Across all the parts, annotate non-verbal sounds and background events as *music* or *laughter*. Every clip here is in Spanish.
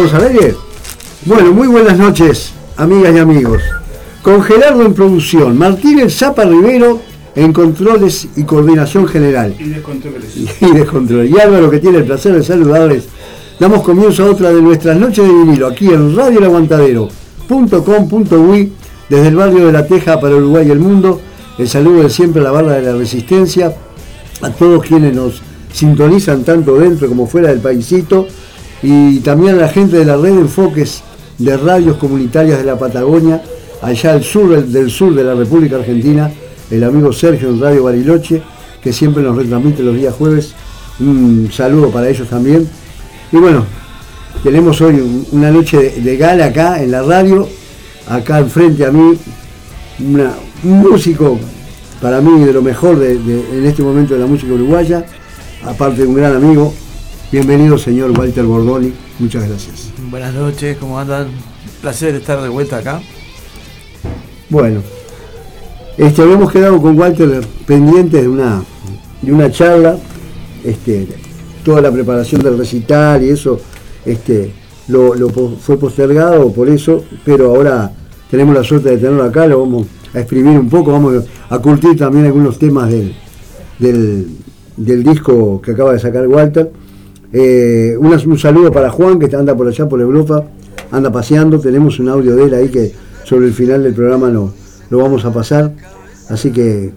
¿Estamos al aire? Bueno, muy buenas noches, amigas y amigos. Con Gerardo en producción, Martínez Zapa Rivero en controles y coordinación general. Y descontroles. *laughs* Y descontroles. Y Álvaro, que tiene el placer de saludarles. Damos comienzo a otra de nuestras noches de vinilo, aquí en Radio El Aguantadero.com.uy, desde el barrio de La Teja para Uruguay y el mundo. El saludo de siempre a la barra de la resistencia, a todos quienes nos sintonizan tanto dentro como fuera del paisito, y también a la gente de la red de enfoques de radios comunitarias de la Patagonia, allá al sur del sur de la República Argentina, el amigo Sergio en Radio Bariloche, que siempre nos retransmite los días jueves. Un saludo para ellos también. Y bueno, tenemos hoy una noche de, gala acá en la radio, acá enfrente a mí, un músico para mí de lo mejor de, en este momento de la música uruguaya, aparte de un gran amigo. Bienvenido señor Walter Bordoni, muchas gracias. Buenas noches, ¿cómo andan? Placer estar de vuelta acá. Bueno, este, habíamos quedado con Walter pendientes de una, de una charla, este, toda la preparación del recital y eso este, lo, fue postergado por eso, pero ahora tenemos la suerte de tenerlo acá, lo vamos a exprimir un poco, vamos a curtir también algunos temas del, del, disco que acaba de sacar Walter. Eh, un, saludo para Juan que anda por allá por Europa, anda paseando, tenemos un audio de él ahí que sobre el final del programa lo, lo vamos a pasar. Así que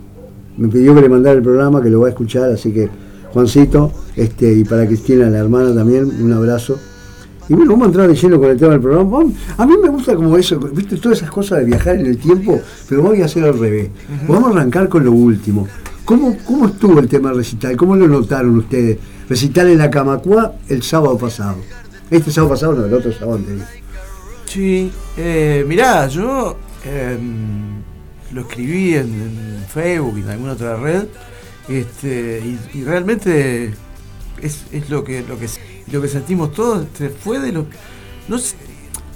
me pidió que le mandara el programa, que lo va a escuchar, así que Juancito, este, y para Cristina, la hermana también, un abrazo. Y bueno, vamos a entrar de lleno con el tema del programa. a mí me gusta como eso, viste, todas esas cosas de viajar en el tiempo, pero voy a hacer al revés. Vamos a arrancar con lo último. ¿Cómo, ¿Cómo estuvo el tema recital? ¿Cómo lo notaron ustedes? Recital en la Camacua el sábado pasado. Este sábado pasado, no, el otro sábado anterior. Sí, eh, mirá, yo em, lo escribí en, Facebook y en alguna otra red, este, y, realmente es, lo que lo que lo que sentimos todos, este, fue de lo no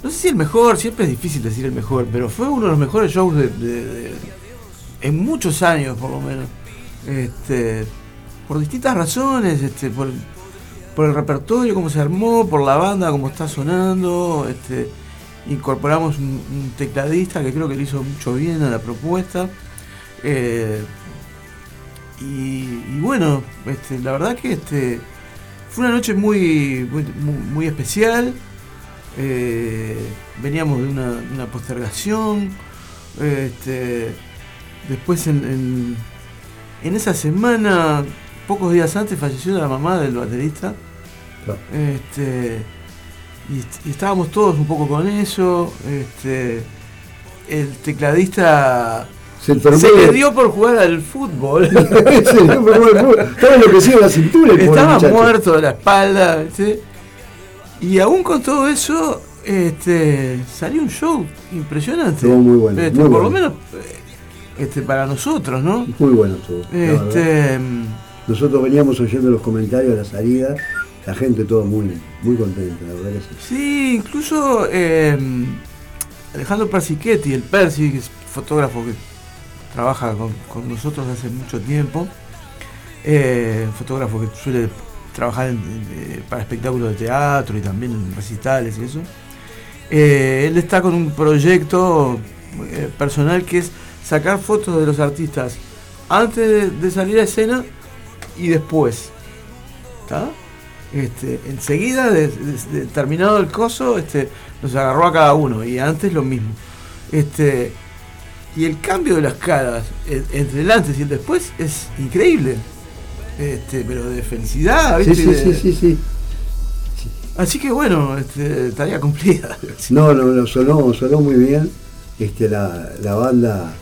no sé si el mejor, siempre es difícil decir el mejor, pero fue uno de los mejores shows de, en muchos años por lo menos. Este, por distintas razones, este, por, por el repertorio, cómo se armó, por la banda, cómo está sonando, este, incorporamos un, tecladista que creo que le hizo mucho bien a la propuesta. Eh, y, bueno, este, la verdad que este, fue una noche muy, muy, especial. Eh, veníamos de una, postergación. Este, después en, en, esa semana, pocos días antes, falleció la mamá del baterista. Este, y, estábamos todos un poco con eso. Este, el tecladista se, le dio por jugar al fútbol. *laughs* se le dio por jugar al fútbol. Estaba enloquecido la cintura. Estaba muerto de la espalda. Y aún con todo eso, este, salió un show impresionante. Estuvo muy bueno. Este, por lo menos este, para nosotros, ¿no? Muy bueno estuvo. Este, nosotros veníamos oyendo los comentarios de la salida la gente todo muy, muy contenta, la verdad que sí. Incluso eh, Alejandro Persichetti, el Persi, que es fotógrafo que trabaja con, nosotros hace mucho tiempo, eh, fotógrafo que suele trabajar eh, para espectáculos de teatro y también en recitales y eso. él está con un proyecto personal que es sacar fotos de los artistas antes de, salir a escena y después. ¿Está? Este, enseguida, de, terminado el coso, este, nos agarró a cada uno y antes lo mismo. Este, y el cambio de las caras entre el antes y el después es increíble. Este, pero de felicidad, Sí, sí, sí, sí, Así que bueno, este, tarea cumplida. No, no, sonó, sonó muy bien. Este, la, la banda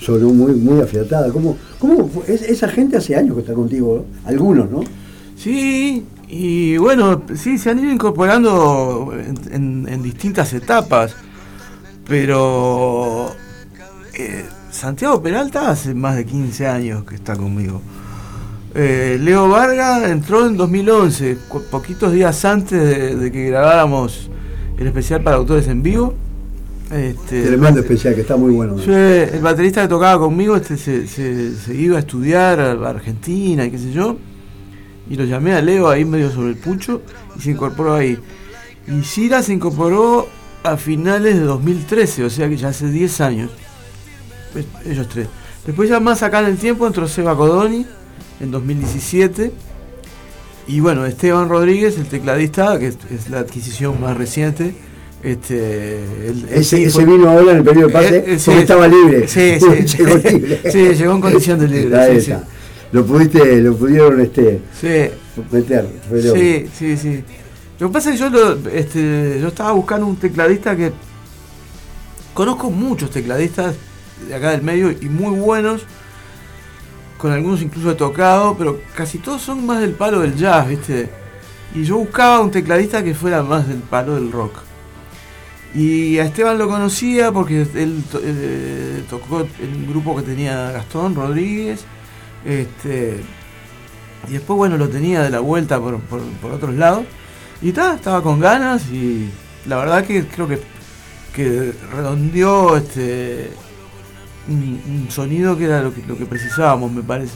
sonó muy, muy afiatada. ¿Cómo, cómo esa gente hace años que está contigo? Algunos, ¿no? Sí, y bueno, sí, se han ido incorporando en, distintas etapas, pero eh, Santiago Peralta hace más de 15 años que está conmigo. Eh, Leo Varga entró en 2011, poquitos días antes de, que grabáramos el especial para autores en vivo. Este, Tremendo especial, que está muy bueno. el baterista que tocaba conmigo este, se, se iba a estudiar a Argentina y qué sé yo y lo llamé a Leo ahí medio sobre el pucho y se incorporó ahí. Y Sira se incorporó a finales de 2013, o sea que ya hace 10 años. Ellos tres. Después ya más acá en el tiempo entró Seba Codoni en 2017. Y bueno, Esteban Rodríguez, el tecladista, que es, la adquisición más reciente. Este, ese, vino ahora en el periodo de pase eh, eh, estaba libre. Sí, *laughs* sí. llegó libre. Sí, llegó en condición de libre. Sí, Lo pudiste, lo pudieron este, meter. Sí, sí, sí. Lo que pasa es que yo, este, yo estaba buscando un tecladista que conozco muchos tecladistas de acá del medio y muy buenos, con algunos incluso he tocado, pero casi todos son más del palo del jazz, ¿viste? Y yo buscaba un tecladista que fuera más del palo del rock. Y a Esteban lo conocía porque él eh, tocó en un grupo que tenía Gastón Rodríguez. Este, y después, bueno, lo tenía de la vuelta por, por, otros lados. Y estaba con ganas y la verdad que creo que, redondeó este, un, sonido que era lo que, lo que precisábamos, me parece.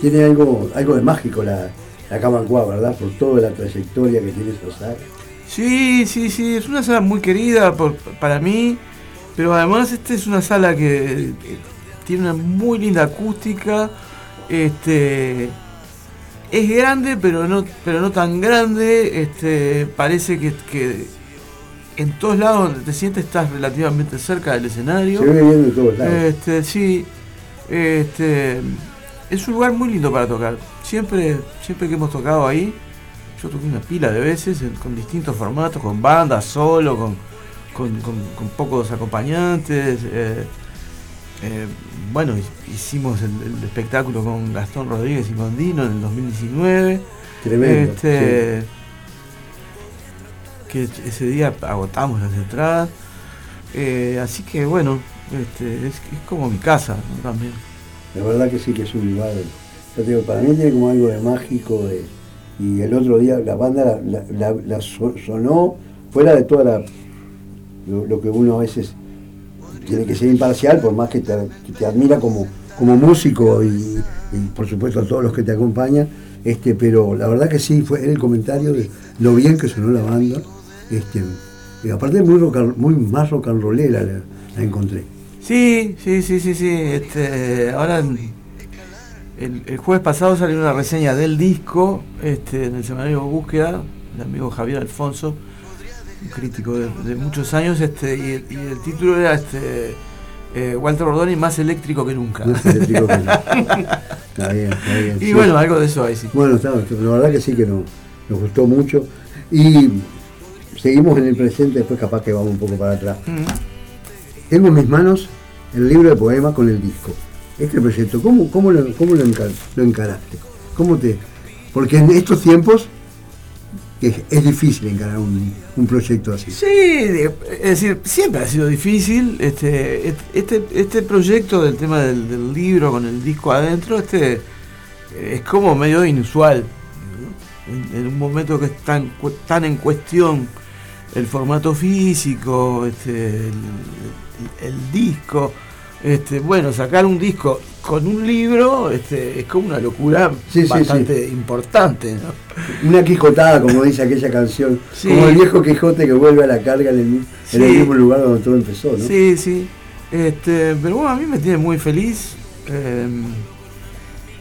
Tiene algo, algo de mágico la, la ¿verdad? Por toda la trayectoria que tiene sala. Sí, sí, sí, es una sala muy querida por, para mí, pero además esta es una sala que tiene una muy linda acústica, este es grande pero no pero no tan grande, este parece que, que en todos lados donde te sientes estás relativamente cerca del escenario. Se ve bien de todos lados. Este, sí, este, es un lugar muy lindo para tocar. Siempre, siempre que hemos tocado ahí, yo toqué una pila de veces con distintos formatos, con bandas, solo, con, con, pocos acompañantes. Eh, eh, bueno, hicimos el, espectáculo con Gastón Rodríguez y Mondino en el 2019. Tremendo. Este, que ese día agotamos las entradas. Eh, así que bueno, este, es, como mi casa también. La verdad que sí que es un lugar, para mí tiene como algo de mágico y el otro día la banda la, sonó fuera de toda la, lo, que uno a veces tiene que ser imparcial, por más que te, admira como, como músico y, por supuesto a todos los que te acompañan, este, pero la verdad que sí, fue el comentario de lo bien que sonó la banda este, aparte muy, muy más rock and rollera la, encontré. Sí, sí, sí, sí, sí. Este, ahora el, jueves pasado salió una reseña del disco este, en el semanario Búsqueda, el amigo Javier Alfonso, un crítico de, muchos años, este, y, el título era este eh, Walter Rodoni más eléctrico que nunca. Más eléctrico que nunca. *laughs* está bien, está bien. Y bueno, algo de eso ahí sí. Bueno, está, la verdad que sí que nos, nos gustó mucho. Y seguimos en el presente, después capaz que vamos un poco para atrás. Tengo en mis manos el libro de poemas con el disco. Este proyecto, ¿cómo, cómo, lo, cómo lo, encaraste? ¿Cómo te...? Porque en estos tiempos es, difícil encarar un, proyecto así. Sí, es decir, siempre ha sido difícil. Este, este, este proyecto del tema del, libro con el disco adentro, este es como medio inusual. En, un momento que está tan en cuestión el formato físico, este, el, disco. Este, bueno, sacar un disco con un libro este, es como una locura bastante importante. Una quijotada, como dice aquella canción, como el viejo Quijote que vuelve a la carga en el, mismo lugar donde todo empezó. ¿no? Sí, sí. Este, pero bueno, a mí me tiene muy feliz. Em,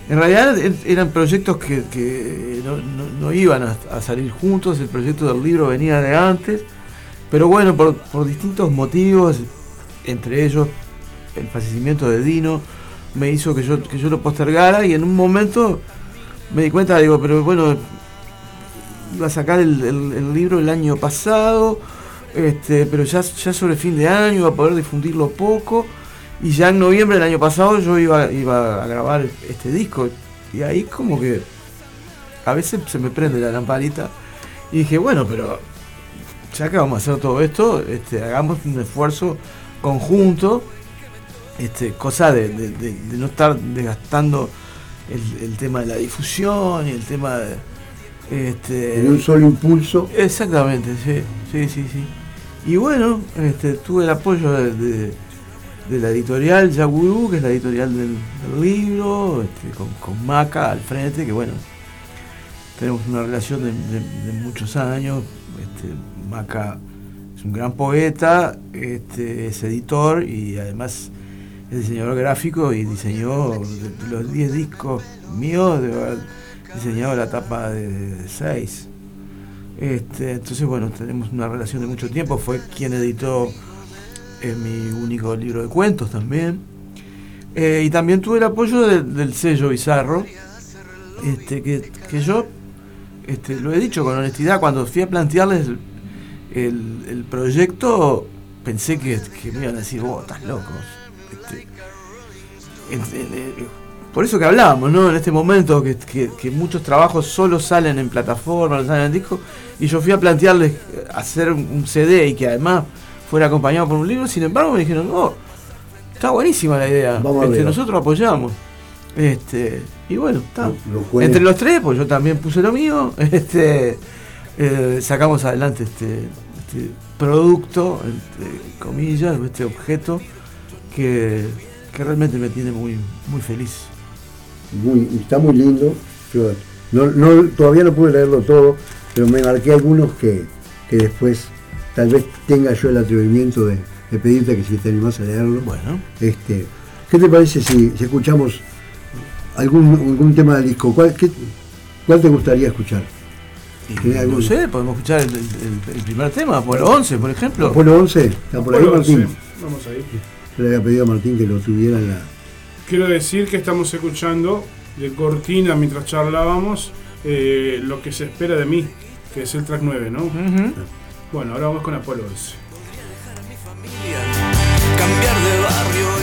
en realidad eran proyectos que, no, iban a, salir juntos, el proyecto del libro venía de antes, pero bueno, por, distintos motivos, entre ellos el fallecimiento de Dino, me hizo que yo, que yo lo postergara y en un momento me di cuenta, digo, pero bueno, iba a sacar el, libro el año pasado, este, pero ya, ya sobre fin de año iba a poder difundirlo poco y ya en noviembre del año pasado yo iba, iba a grabar este disco. Y ahí como que a veces se me prende la lamparita. Y dije, bueno, pero ya que vamos a hacer todo esto, este, hagamos un esfuerzo conjunto, este, cosa de, no estar desgastando el, tema de la difusión y el tema de... Este, en un solo impulso. Exactamente, sí, sí, sí, sí. Y bueno, este, tuve el apoyo de de la editorial Yaguru, que es la editorial del, libro, este, con, Maca al frente, que bueno, tenemos una relación de, muchos años, este, Maca es un gran poeta, este, es editor y además es diseñador gráfico y diseñó los 10 discos míos, de haber diseñado la tapa de 6. Este, entonces, bueno, tenemos una relación de mucho tiempo. Fue quien editó eh, mi único libro de cuentos también. Eh, y también tuve el apoyo del sello Bizarro, este, que, yo este, lo he dicho con honestidad, cuando fui a plantearles el, proyecto, pensé que, me iban a decir, vos estás loco. Este, por eso que hablábamos, ¿no? En este momento que, muchos trabajos solo salen en plataformas, no salen en disco, y yo fui a plantearles hacer un CD y que además fuera acompañado por un libro, sin embargo me dijeron, no, está buenísima la idea, este, nosotros apoyamos. Este, y bueno, está. Entre los tres, pues yo también puse lo mío, *laughs* este, eh, sacamos adelante este, este producto, entre comillas, este objeto que, realmente me tiene muy, muy feliz muy, está muy lindo. no, todavía no pude leerlo todo, pero me marqué algunos que, después tal vez tenga yo el atrevimiento de, pedirte que si te animás a leerlo. Bueno. Este, ¿Qué te parece si, escuchamos algún, algún tema del disco? ¿Cuál, cuál te gustaría escuchar? no sé, podemos escuchar el, primer tema, Apolo 11, por ejemplo. Apolo 11, está por ahí Martín. Vamos ahí. Yo le había pedido a Martín que lo tuviera en la, quiero decir que estamos escuchando de cortina mientras charlábamos eh, lo que se espera de mí, que es el track 9, ¿no? Bueno, ahora vamos con Apolo 11. Cambiar de barrio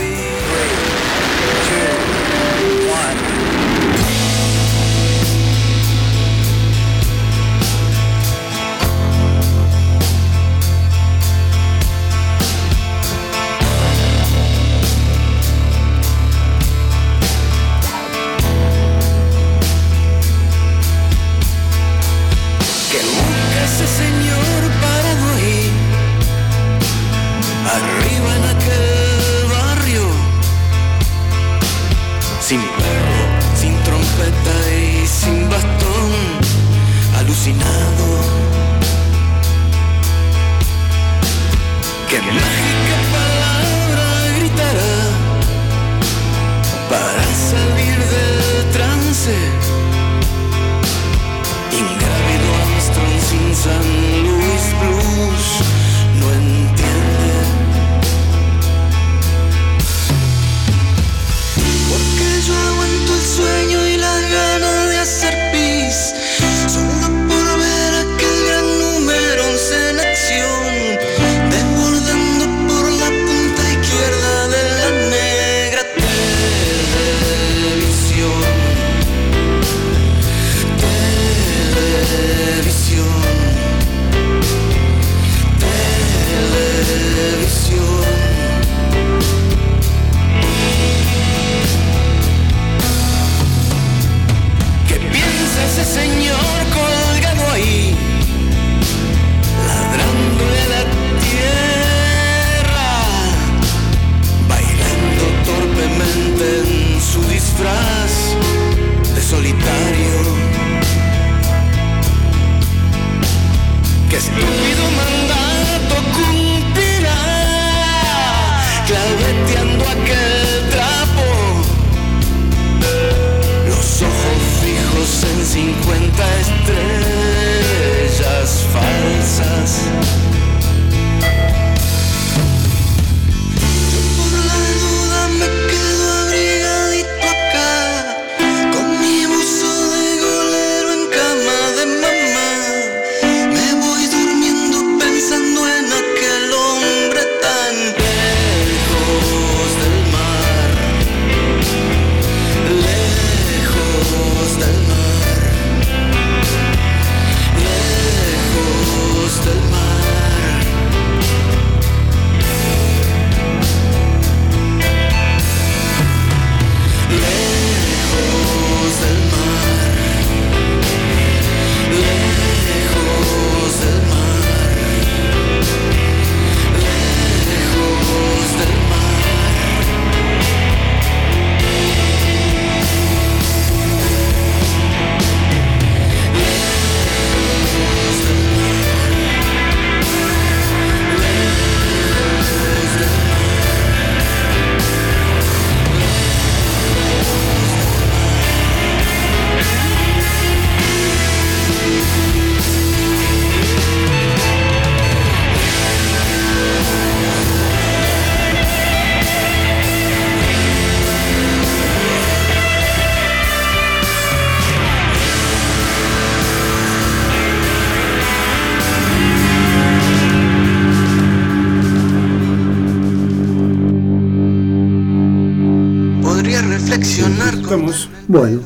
Bueno,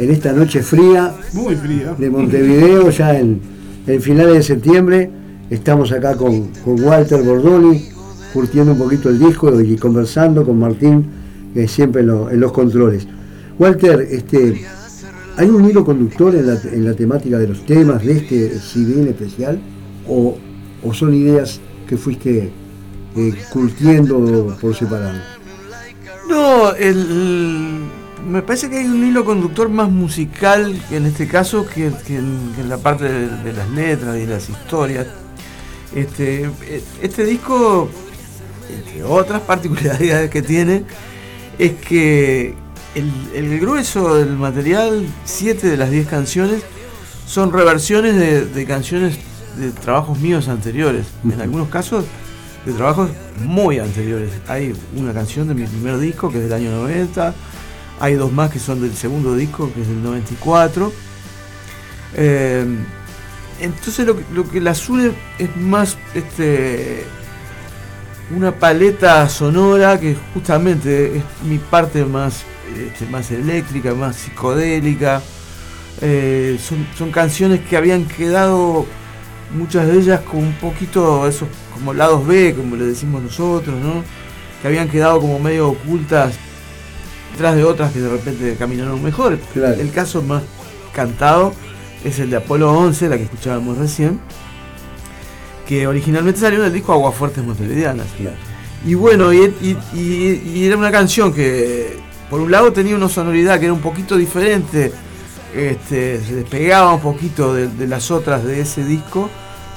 en esta noche fría muy fría. de Montevideo, ya en, en finales de septiembre, estamos acá con, con Walter Bordoni, curtiendo un poquito el disco y conversando con Martín, que siempre en, lo- en los controles. Walter, este, ¿hay un hilo conductor en la, en la temática de los temas de este CD en especial? ¿O, o son ideas que fuiste eh, curtiendo por separado? No, el, me parece que hay un hilo conductor más musical en este caso que, que en, que en la parte de, de las letras y las historias. Este, eh, este disco, entre otras particularidades que tiene, es que el, el grueso del material, 7 de las 10 canciones, son reversiones de, de canciones de trabajos míos anteriores. En algunos casos de trabajos muy anteriores. Hay una canción de mi primer disco que es del año 90, hay dos más que son del segundo disco que es del 94. Eh, entonces lo, que- las une es más este una paleta sonora que justamente es mi parte más, este, más eléctrica, más psicodélica. Eh, son, son canciones que habían quedado muchas de ellas con un poquito esos como lados B, como le decimos nosotros, ¿no? Que habían quedado como medio ocultas detrás de otras que de repente caminaron mejor. Claro. El caso más cantado es el de Apolo 11, la que escuchábamos recién, que originalmente salió en el disco Aguafuertes Montevideanas. Claro. Y bueno, y, y- y- y era una canción que por un lado tenía una sonoridad que era un poquito diferente, este, se despegaba un poquito de, de las otras de ese disco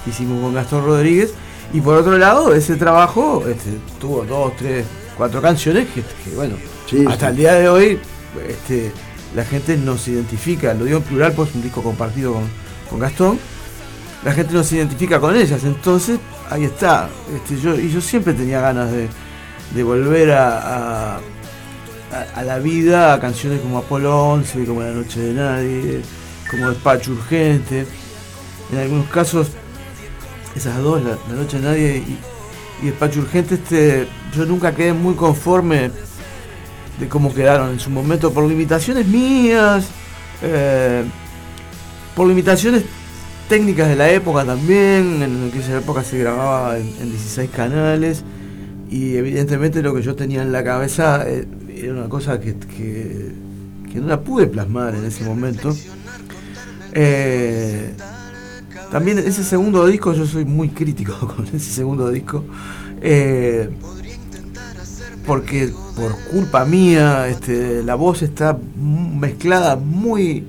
que hicimos con Gastón Rodríguez, y por otro lado ese trabajo este, tuvo dos, tres, cuatro canciones que, que, bueno, Sí, hasta sí. el día de hoy este, la gente nos identifica, lo digo en plural pues es un disco compartido con, con Gastón, la gente nos identifica con ellas, entonces ahí está. Este, yo, y yo siempre tenía ganas de, de volver a, a- la vida a canciones como Apolo 11, como La Noche de Nadie, como Despacho Urgente. En algunos casos, esas dos, La, La Noche de Nadie y, y Despacho Urgente, este, yo nunca quedé muy conforme de cómo quedaron en su momento por limitaciones mías, eh, por limitaciones técnicas de la época también, en aquella época se grababa en, en 16 canales y evidentemente lo que yo tenía en la cabeza eh, era una cosa que, que- no la pude plasmar en ese momento. Eh, también ese segundo disco, yo soy muy crítico *laughs* con ese segundo disco, porque por culpa mía este, la voz está mezclada muy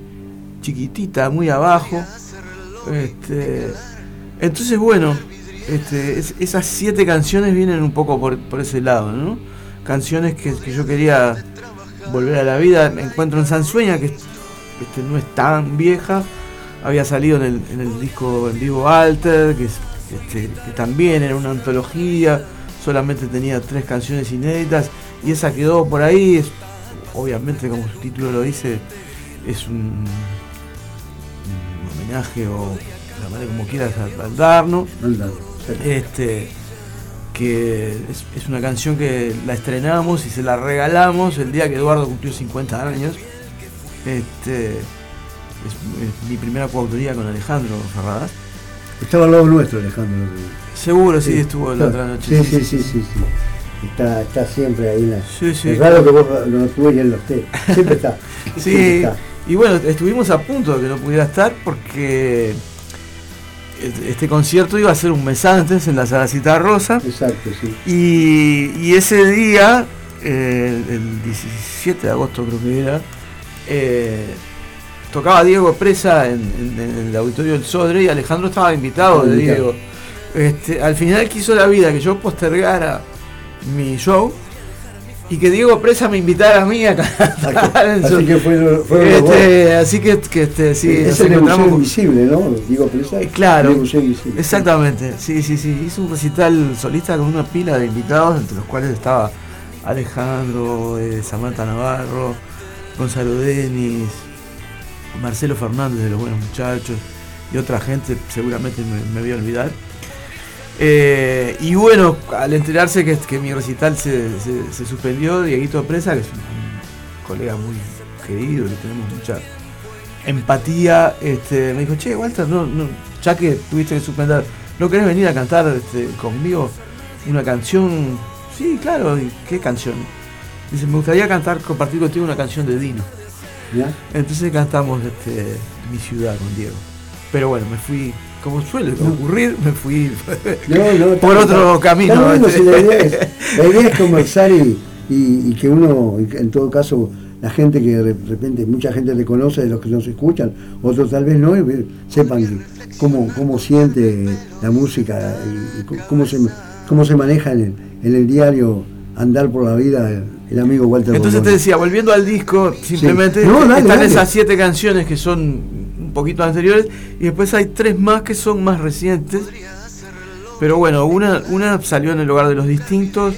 chiquitita, muy abajo. Este, entonces, bueno, este, es- esas siete canciones vienen un poco por, por ese lado, ¿no? Canciones que, yo quería volver a la vida. Me encuentro en Sansueña, que este, no es tan vieja. Había salido en el, en el disco en vivo Alter, que, es- este, que también era una antología. Solamente tenía tres canciones inéditas y esa quedó por ahí. Es, obviamente, como su título lo dice, es un, un homenaje o llamarle como quieras al, al Darno. Este, que es, es una canción que la estrenamos y se la regalamos el día que Eduardo cumplió 50 años. Este, es, es mi primera coautoría con Alejandro Ferradas. Estaba al lado nuestro, Alejandro. Seguro sí, estuvo la otra noche. Sí, sí, sí, sí, sí. Está, está siempre ahí. en la- Sí, sí. Es raro que vos no estuve y él no esté. Siempre está. *laughs* Siempre Sí, está. y bueno, estuvimos a punto de que no pudiera estar porque este- este concierto iba a ser un mes antes en la Salacita Rosa. Exacto, sí. Y, y ese día, eh, el 17 de agosto creo que era, eh, tocaba Diego Presa en, en- en el auditorio del Sodre y Alejandro estaba invitado de. Diego. Este, al final quiso la vida que yo postergara mi show y que Diego Presa me invitara a mí a cantar en su- Así que los dos. Este, así que, que, este, sí, es el encontramos con- Invisible, ¿no? Digo, Presa. Eh, claro. El. Exactamente, sí, sí, sí. Hizo un recital solista con una pila de invitados, entre los cuales estaba Alejandro, eh, Samantha Navarro, Gonzalo Denis, Marcelo Fernández de los Buenos Muchachos y otra gente, seguramente me, voy a olvidar. Eh, y bueno, al enterarse que, que mi recital se, se- suspendió, Dieguito Presa, que es un colega muy querido, que tenemos mucha empatía, este, me dijo, che, Walter, no, ya que tuviste que suspender, ¿no querés venir a cantar este, conmigo una canción? Sí, claro, ¿qué canción? Dice, me gustaría cantar, compartir contigo una canción de Dino. Entonces cantamos este, Mi ciudad con Diego. Pero bueno, me fui, como suele ocurrir, me fui *laughs* por otro camino. Este. la, idea es, *laughs* conversar y, y, que uno, en todo caso, la gente que de repente, mucha gente le conoce de los que nos escuchan, otros tal vez no, sepan cómo, cómo siente la música y cómo se, cómo se maneja en el, diario andar por la vida el amigo Walter Entonces te decía, volviendo al disco, simplemente están esas siete canciones que son un poquito anteriores y después hay tres más que son más recientes. Pero bueno, una, una salió en el hogar de los distintos,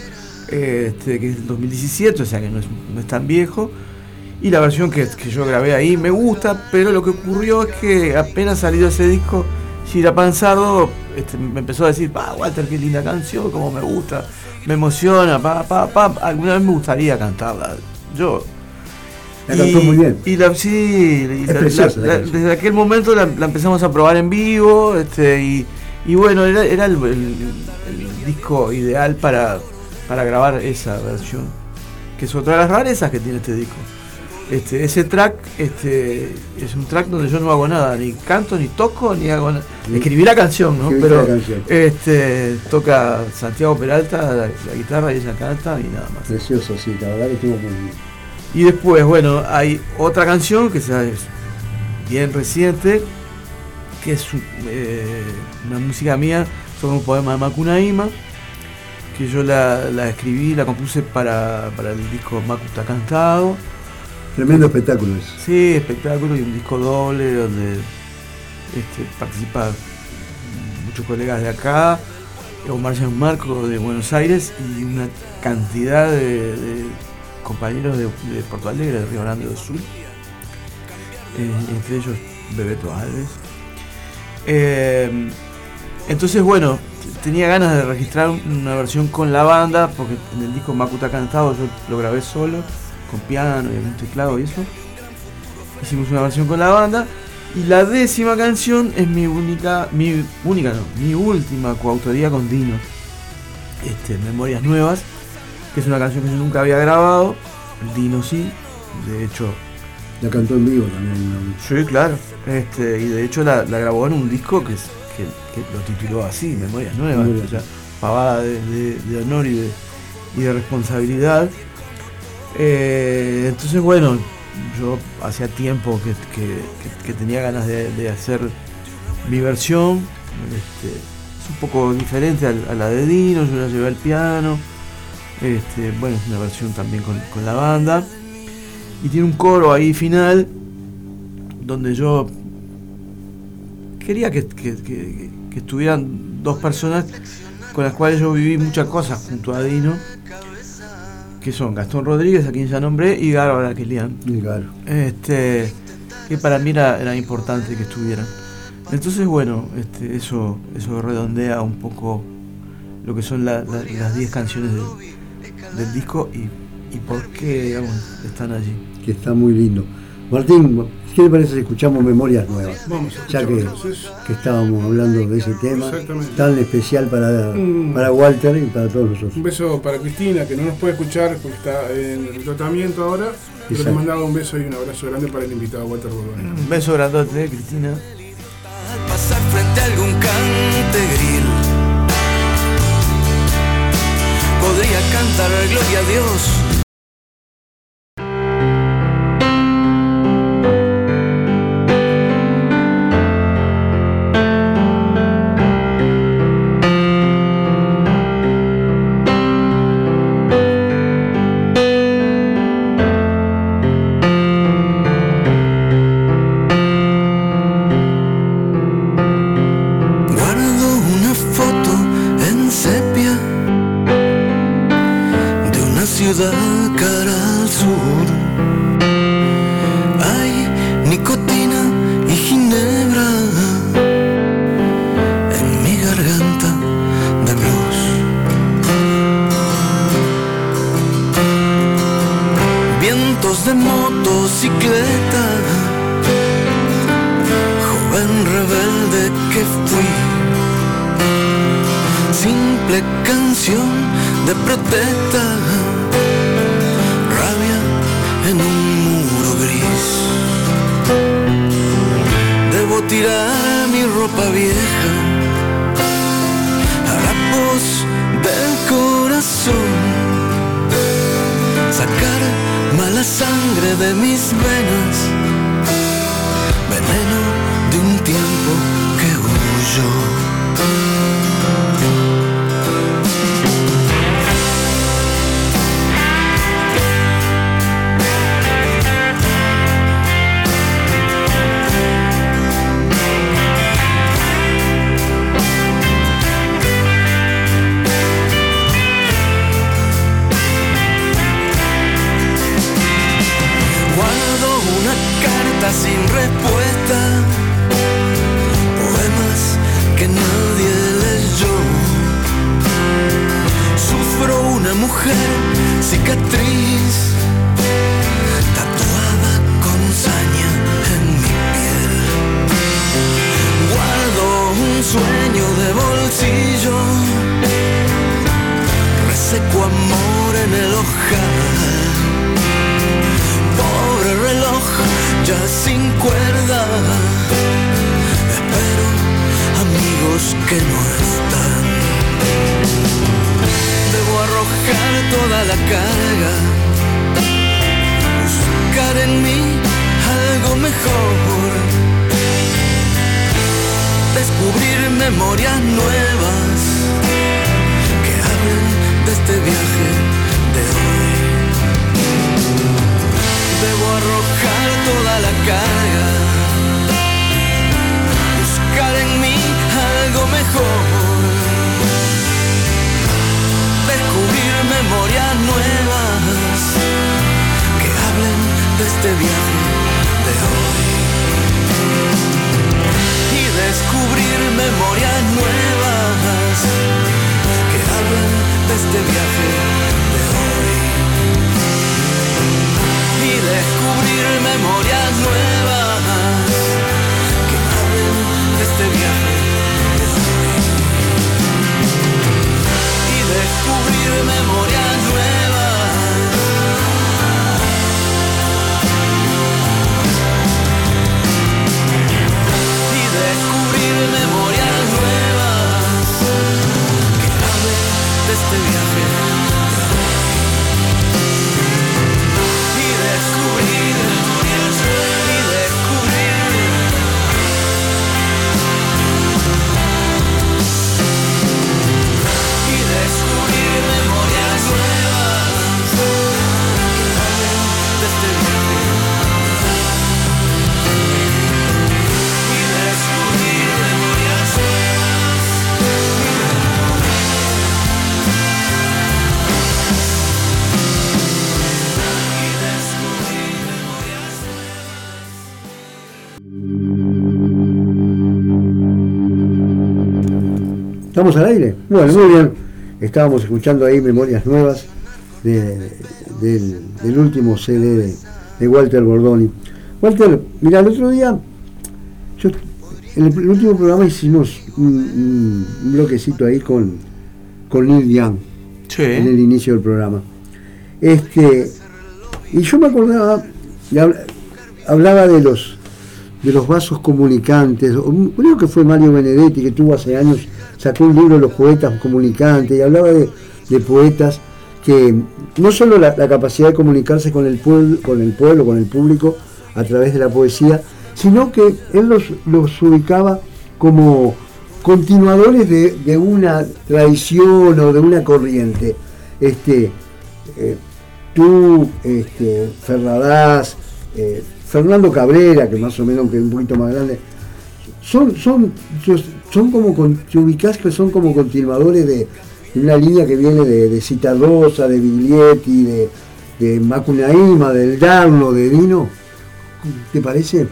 este, que es el 2017, o sea que no es, no es tan viejo. Y la versión que, yo grabé ahí me gusta, pero lo que ocurrió es que apenas salió ese disco, Gira Panzardo este, me empezó a decir, pa, Walter, qué linda canción, como me gusta, me emociona, pa, pa, pa, alguna vez me gustaría cantarla. Yo. La cantó muy bien. Y la, sí, desde aquel momento la, empezamos a probar en vivo, este, y, bueno, era, el, disco ideal para, para grabar esa versión, que es otra de las rarezas que tiene este disco. Este, ese track este, es un track donde yo no hago nada, ni canto, ni toco, ni hago nada. Escribí la canción, ¿no? Pero este, toca Santiago Peralta la, guitarra y ella canta y nada más. Precioso, sí, la verdad que estuvo muy bien. Y después, bueno, hay otra canción que es bien reciente, que es eh, una música mía sobre un poema de Macunaíma, que yo la, escribí, la compuse para, para el disco Macu está cantado Tremendo espectáculo eso. Sí, espectáculo y un disco doble donde este, participan muchos colegas de acá, Omar Jean Marco de Buenos Aires y una cantidad de, compañeros de, Porto Alegre, de Río Grande do Sul, eh, entre ellos Bebeto Alves. Eh, entonces, bueno, tenía ganas de registrar una versión con la banda, porque en el disco Makuta Cantado yo lo grabé solo con piano y un teclado y eso. Hicimos una versión con la banda. Y la décima canción es mi única, mi única no, mi última coautoría con Dino. Este, Memorias Nuevas, que es una canción que yo nunca había grabado. Dino sí, de hecho. La cantó en vivo también. Sí, claro. Este, y de hecho la, grabó en un disco que, que, lo tituló así, Memorias Nuevas. O sea, pavada de, honor y de, y de responsabilidad. Eh, entonces, bueno, yo hacía tiempo que, tenía ganas de, hacer mi versión. Este, es un poco diferente a, la de Dino, yo la llevé al piano. Este, bueno, es una versión también con, la banda. Y tiene un coro ahí final donde yo quería que, estuvieran dos personas con las cuales yo viví muchas cosas junto a Dino que son Gastón Rodríguez, a quien ya nombré, y Garo Araquelian. Este, que para mí era, importante que estuvieran. Entonces, bueno, este, eso, eso redondea un poco lo que son las 10 canciones del, disco y, y por qué están allí. Que está muy lindo. Martín, ¿qué le parece si escuchamos Memorias Nuevas? Vamos ya que, que, estábamos hablando de ese tema tan especial para, mm. para Walter y para todos nosotros. Un beso para Cristina, que no nos puede escuchar porque está en el tratamiento ahora. Pero le mandaba un beso y un abrazo grande para el invitado Walter Borbón. Un beso grandote, Cristina. Pasar frente a algún cantegril. Podría cantar Gloria a Dios ¿Estamos al aire? Bueno, muy bien. Estábamos escuchando ahí Memorias Nuevas de- del, del último CD de, de Walter Bordoni. Walter, mira, el otro día, yo, en el, el último programa hicimos un, un- un bloquecito ahí con, con Neil Young en el inicio del programa. Este, y yo me acordaba, hablaba de los de los vasos comunicantes, creo que fue Mario Benedetti que tuvo hace años, sacó un libro de los poetas comunicantes y hablaba de, de poetas que no solo la, capacidad de comunicarse con el pueblo, con el pueblo, con el público a través de la poesía, sino que él los, los ubicaba como continuadores de, de una tradición o de una corriente. Este, eh, tú, este, eh, Fernando Cabrera, que más o menos, aunque un poquito más grande, son, son, son como, con- te que son como continuadores de, una línea que viene de, de Citarrosa, de Biglietti, de, de Macunaíma, del Darno, de Dino. ¿Te parece?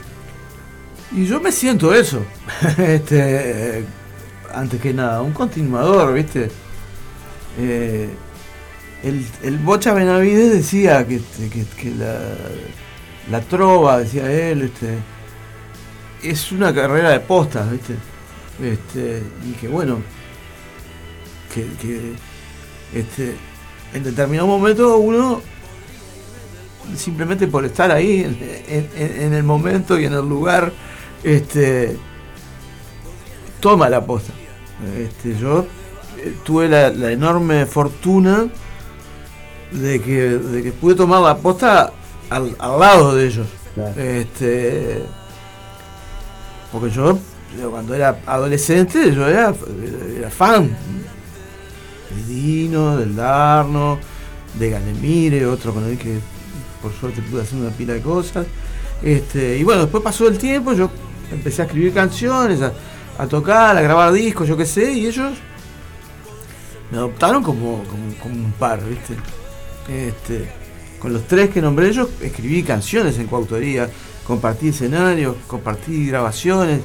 Y yo me siento eso. *laughs* este, antes que nada, un continuador, ¿viste? Eh, el, el Bocha Benavides decía que, este, que, que la, la trova, decía él, este, es una carrera de postas, ¿viste? Este, y que bueno, que, que este, en determinado momento uno simplemente por estar ahí en, en- en el momento y en el lugar, este, toma la posta. Este, yo eh, tuve la, la enorme fortuna de que, de que pude tomar la posta al, al lado de ellos. Claro. Este, porque yo, yo cuando era adolescente, yo era, era fan de Dino, del Darno, de Ganemire, otro con el que por suerte pude hacer una pila de cosas. Este, y bueno, después pasó el tiempo, yo empecé a escribir canciones, a, tocar, a grabar discos, yo qué sé, y ellos me adoptaron como, como, un par, ¿viste? Este, con los tres que nombré yo, escribí canciones en coautoría, compartí escenarios, compartí grabaciones,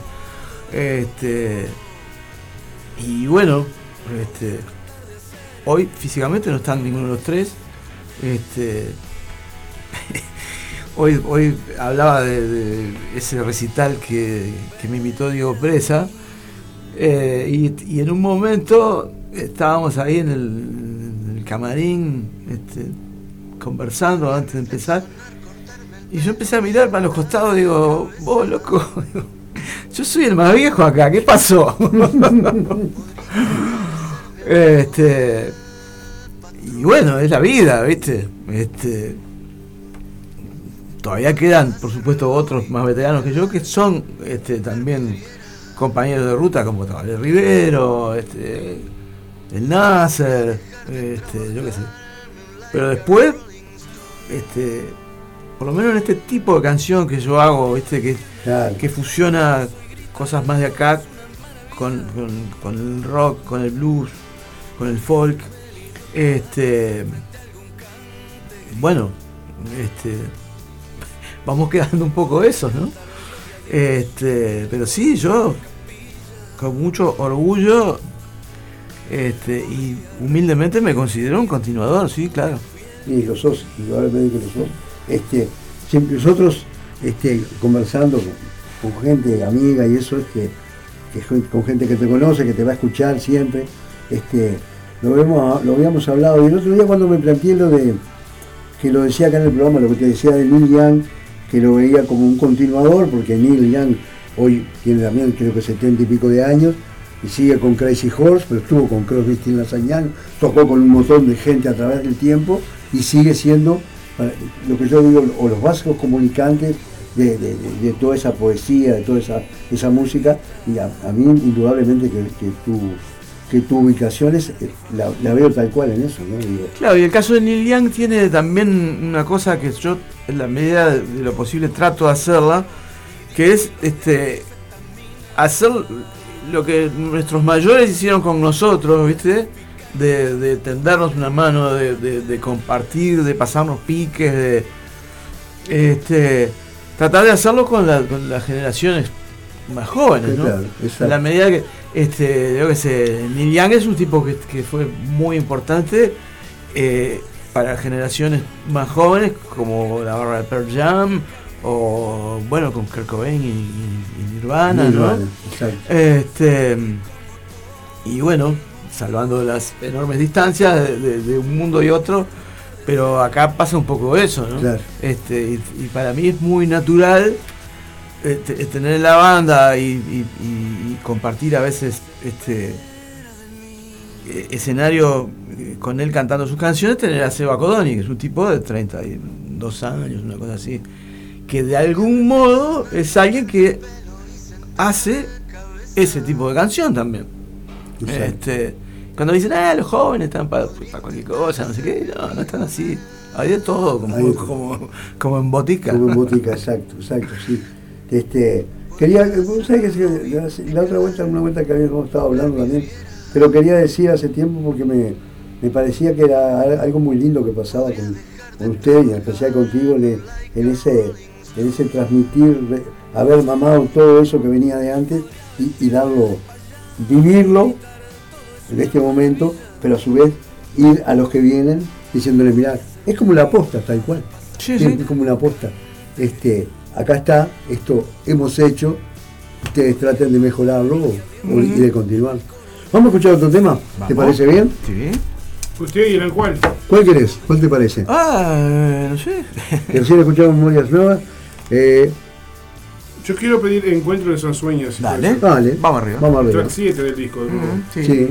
este, y bueno, este, hoy físicamente no están ninguno de los tres, este, *laughs* hoy, hoy hablaba de, ese recital que, que me invitó Diego Presa, eh, y, en un momento estábamos ahí en el, camarín este, conversando antes de empezar. Y yo empecé a mirar para los costados, digo, vos loco, *laughs* *laughs* yo soy el más viejo acá, ¿qué pasó? *laughs* este, y bueno, es la vida, ¿viste? Este, todavía quedan, por supuesto, otros más veteranos que yo que son este, también compañeros de ruta, como Tabale Rivero, este, el Nasser, este, yo qué sé. Pero después, este, por lo menos en este tipo de canción que yo hago, ¿viste? Que, Claro. que fusiona cosas más de acá con, con- con el rock, con el blues, con el folk. Este, bueno, este, *laughs* vamos quedando un poco eso, ¿no? Este, pero sí, yo con mucho orgullo este, y humildemente me considero un continuador, sí, claro. Y lo sos, indudablemente que lo sos. Este, siempre nosotros este, conversando con, gente amiga y eso es que, con gente que te conoce, que te va a escuchar siempre, este, lo hemos, lo habíamos hablado. Y el otro día cuando me planteé lo de, que lo decía acá en el programa, lo que te decía de Neil Young, que lo veía como un continuador, porque Neil Young hoy tiene también creo que setenta y pico de años, y sigue con Crazy Horse, pero estuvo con Crosby, Nash Young, tocó con un montón de gente a través del tiempo y sigue siendo lo que yo digo, o los básicos comunicantes de, de- de- toda esa poesía, de toda esa, esa música, y a, mí indudablemente que, tu, que ubicación es, eh, la, veo tal cual en eso, ¿no? Claro, y el caso de Neil Young tiene también una cosa que yo en la medida de lo posible trato de hacerla, que es este hacer lo que nuestros mayores hicieron con nosotros, ¿viste? De, de tendernos una mano, de, de- de compartir, de pasarnos piques, de este tratar de hacerlo con, la- con las generaciones más jóvenes, ¿no? claro, exacto. la medida que, este, yo qué sé, Neil Young es un tipo que, que fue muy importante eh, para generaciones más jóvenes, como la barra de Pearl Jam, o bueno, con Kurt Cobain y, Nirvana, ¿no? Nirvana, exacto. Este, y bueno, salvando las enormes distancias de, de- de un mundo y otro, pero acá pasa un poco eso, ¿no? Claro. Este, y, y para mí es muy natural eh, te- tener la banda y, y- y- y compartir a veces este eh, escenario eh, con él cantando sus canciones, tener a Seba Codoni, que es un tipo de 32 años, una cosa así, que de algún modo es alguien que hace ese tipo de canción también. Exacto. Este, cuando dicen, ah, los jóvenes están para cualquier cosa, no sé qué, no, no están así. Hay de todo, como, como, como en botica. Como en botica, exacto, exacto, sí. Este, quería, que sí, la otra vuelta, una vuelta que habíamos estado hablando también, te lo quería decir hace tiempo porque me, me parecía que era al- algo muy lindo que pasaba con, con usted y en especial contigo en, el- en ese, en ese transmitir, haber mamado todo eso que venía de antes y, y darlo, vivirlo en este momento, pero a su vez ir a los que vienen diciéndole, mirá, es como la posta, tal cual. Sí, es, sí. es como una posta. Este, acá está, esto hemos hecho, ustedes traten de mejorarlo o- y de continuar. Vamos a escuchar otro tema, ¿te parece bien? Sí. ¿Usted y en el cual? ¿Cuál querés? ¿Cuál te parece? Ah, no sé. *laughs* Recién escuchamos Memorias Nuevas. Eh, Yo quiero pedir Encuentro de Sansueñas. si Dale. dale, Vamos arriba. vamos a ser. ver. Track 7 del disco. de nuevo. Mm, sí. Sí.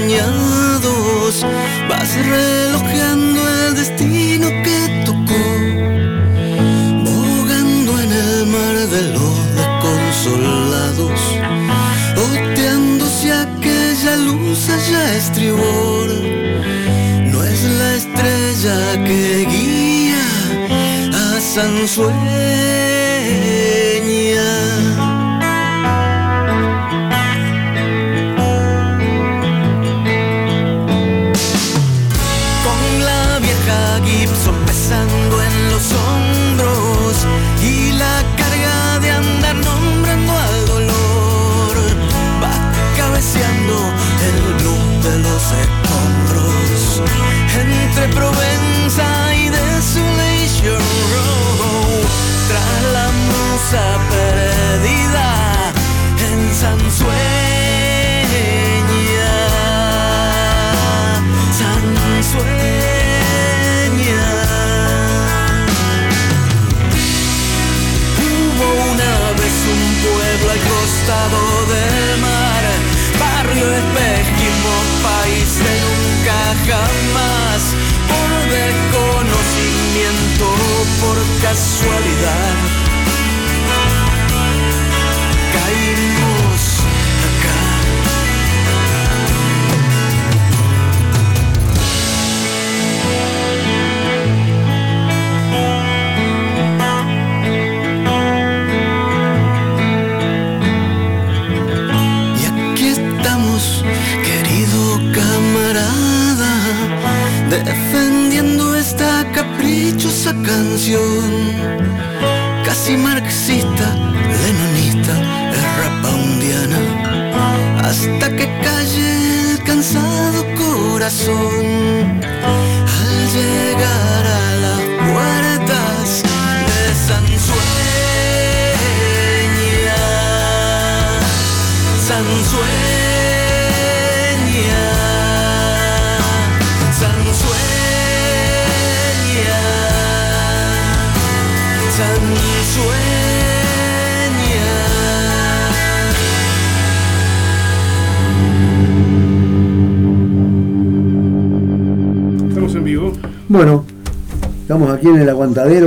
Lentes empañados vas relojeando el destino que tocó, bogando en el mar de los desconsolados, oteando si aquella luz allá estribor no es la estrella que guía a Sansueña.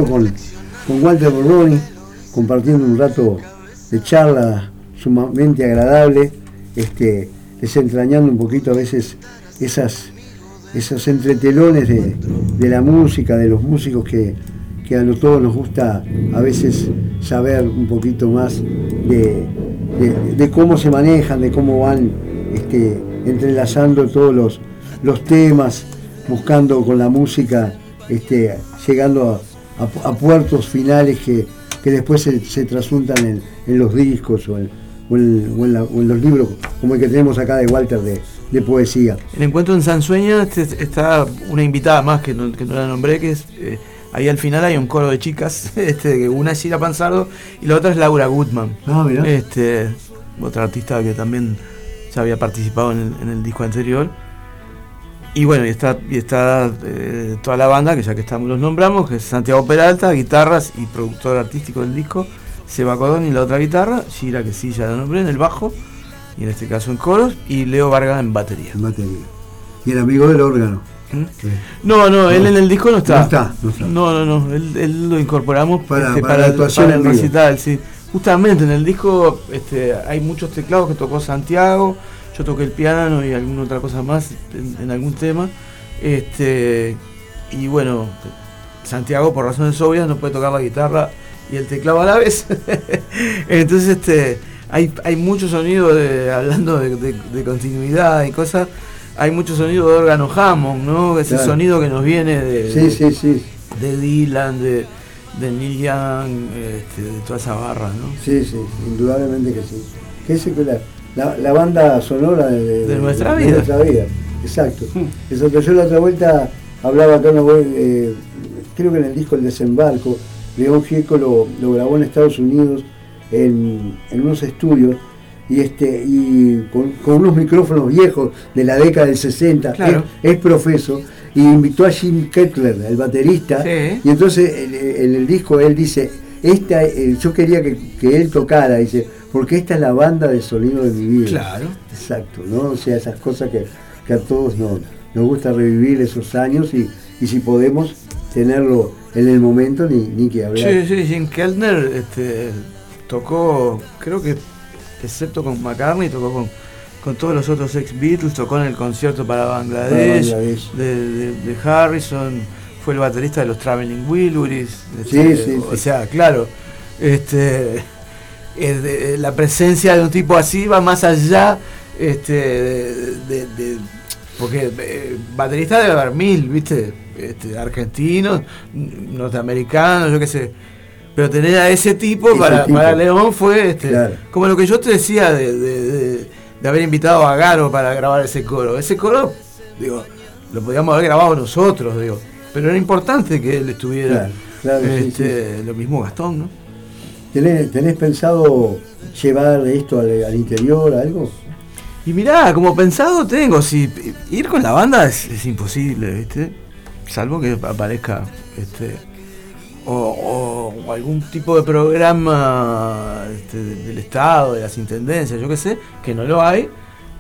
Con, con Walter Borboni, compartiendo un rato de charla sumamente agradable, este, desentrañando un poquito a veces esas, esos entretelones de, de la música, de los músicos que, que a todos nos gusta a veces saber un poquito más de, de- de cómo se manejan, de cómo van este, entrelazando todos los, los temas, buscando con la música, este, llegando a, puertos finales que, que después se, se trasuntan en, en los discos o en, o en- o en la- o los libros, como el que tenemos acá de Walter de, de poesía. El encuentro en Sansueña este, está una invitada más que no, que no la nombré, que es. eh, ahí al final hay un coro de chicas, *laughs* este, una es Gira Panzardo y la otra es Laura Goodman. Ah, mirá. Este, otra artista que también ya había participado en el, en el disco anterior. Y bueno, y está, y está eh, toda la banda, que ya que estamos los nombramos, que es Santiago Peralta, guitarras y productor artístico del disco, Seba Codón y la otra guitarra, Gira, que sí ya la nombré, en el bajo, y en este caso en coros, y Leo Vargas en batería. en batería. Y el amigo del órgano. ¿Mm? No, no, él en el disco no está. No está, no está. No, no, no, él, él lo incorporamos Para- este, para la actuación para el recital, sí. Justamente en el disco este, hay muchos teclados que tocó Santiago, yo toqué el piano y alguna otra cosa más en, en algún tema. Este, y bueno, Santiago por razones obvias no puede tocar la guitarra y el teclado a la vez. *laughs* Entonces, este, hay, hay mucho sonido de, hablando de, de- de continuidad y cosas, hay mucho sonido de órgano Hammond, ¿no? Ese Claro. sonido que nos viene de, Sí, sí, sí. de Dylan, de, de Neil Young, este, de toda esa barra, ¿no? Sí, sí, indudablemente que sí. Que es la, la, la banda sonora de, De nuestra vida. nuestra vida. Exacto. Eso que yo la otra vuelta hablaba acá eh, creo que en el disco El Desembarco, León Gieco lo, lo grabó en Estados Unidos en, en unos estudios y este y con, con unos micrófonos viejos de la década del 60, Claro. es, es profeso, y invitó a Jim Kettler, el baterista, Sí. y entonces en, en el disco él dice, esta, eh, yo quería que, que él tocara, dice, porque esta es la banda de sonido de mi vida. Claro. Exacto, ¿no? O sea, esas cosas que, que a todos nos, nos gusta revivir esos años y, y si podemos tenerlo en el momento, ni, ni que hablar. Sí, sí, Jim Keltner este, tocó, creo que, excepto con McCartney, tocó con, con todos los otros ex Beatles, tocó en el concierto para Bangladesh, Para Bangladesh. De, de- de Harrison, fue el baterista de los Traveling Wilburys. Sí, este, sí, O sí. sea, claro, este, eh, de- la presencia de un tipo así va más allá este, de, de- porque eh, baterista debe haber mil, ¿viste? Este, argentinos, norteamericanos, yo qué sé. Pero tener a ese tipo, Ese para, tipo. para León fue este, Claro. como lo que yo te decía de, de- haber invitado a Garo para grabar ese coro. Ese coro, digo, lo podíamos haber grabado nosotros, digo. Pero era importante que él estuviera. Claro, claro, sí, este, Lo mismo Gastón, ¿no? ¿Tenés, pensado llevar esto al, interior, algo? Y mirá, como pensado tengo, si ir con la banda es, imposible, ¿viste? Salvo que aparezca este o, algún tipo de programa este, de- del Estado, de las intendencias, yo qué sé, que no lo hay,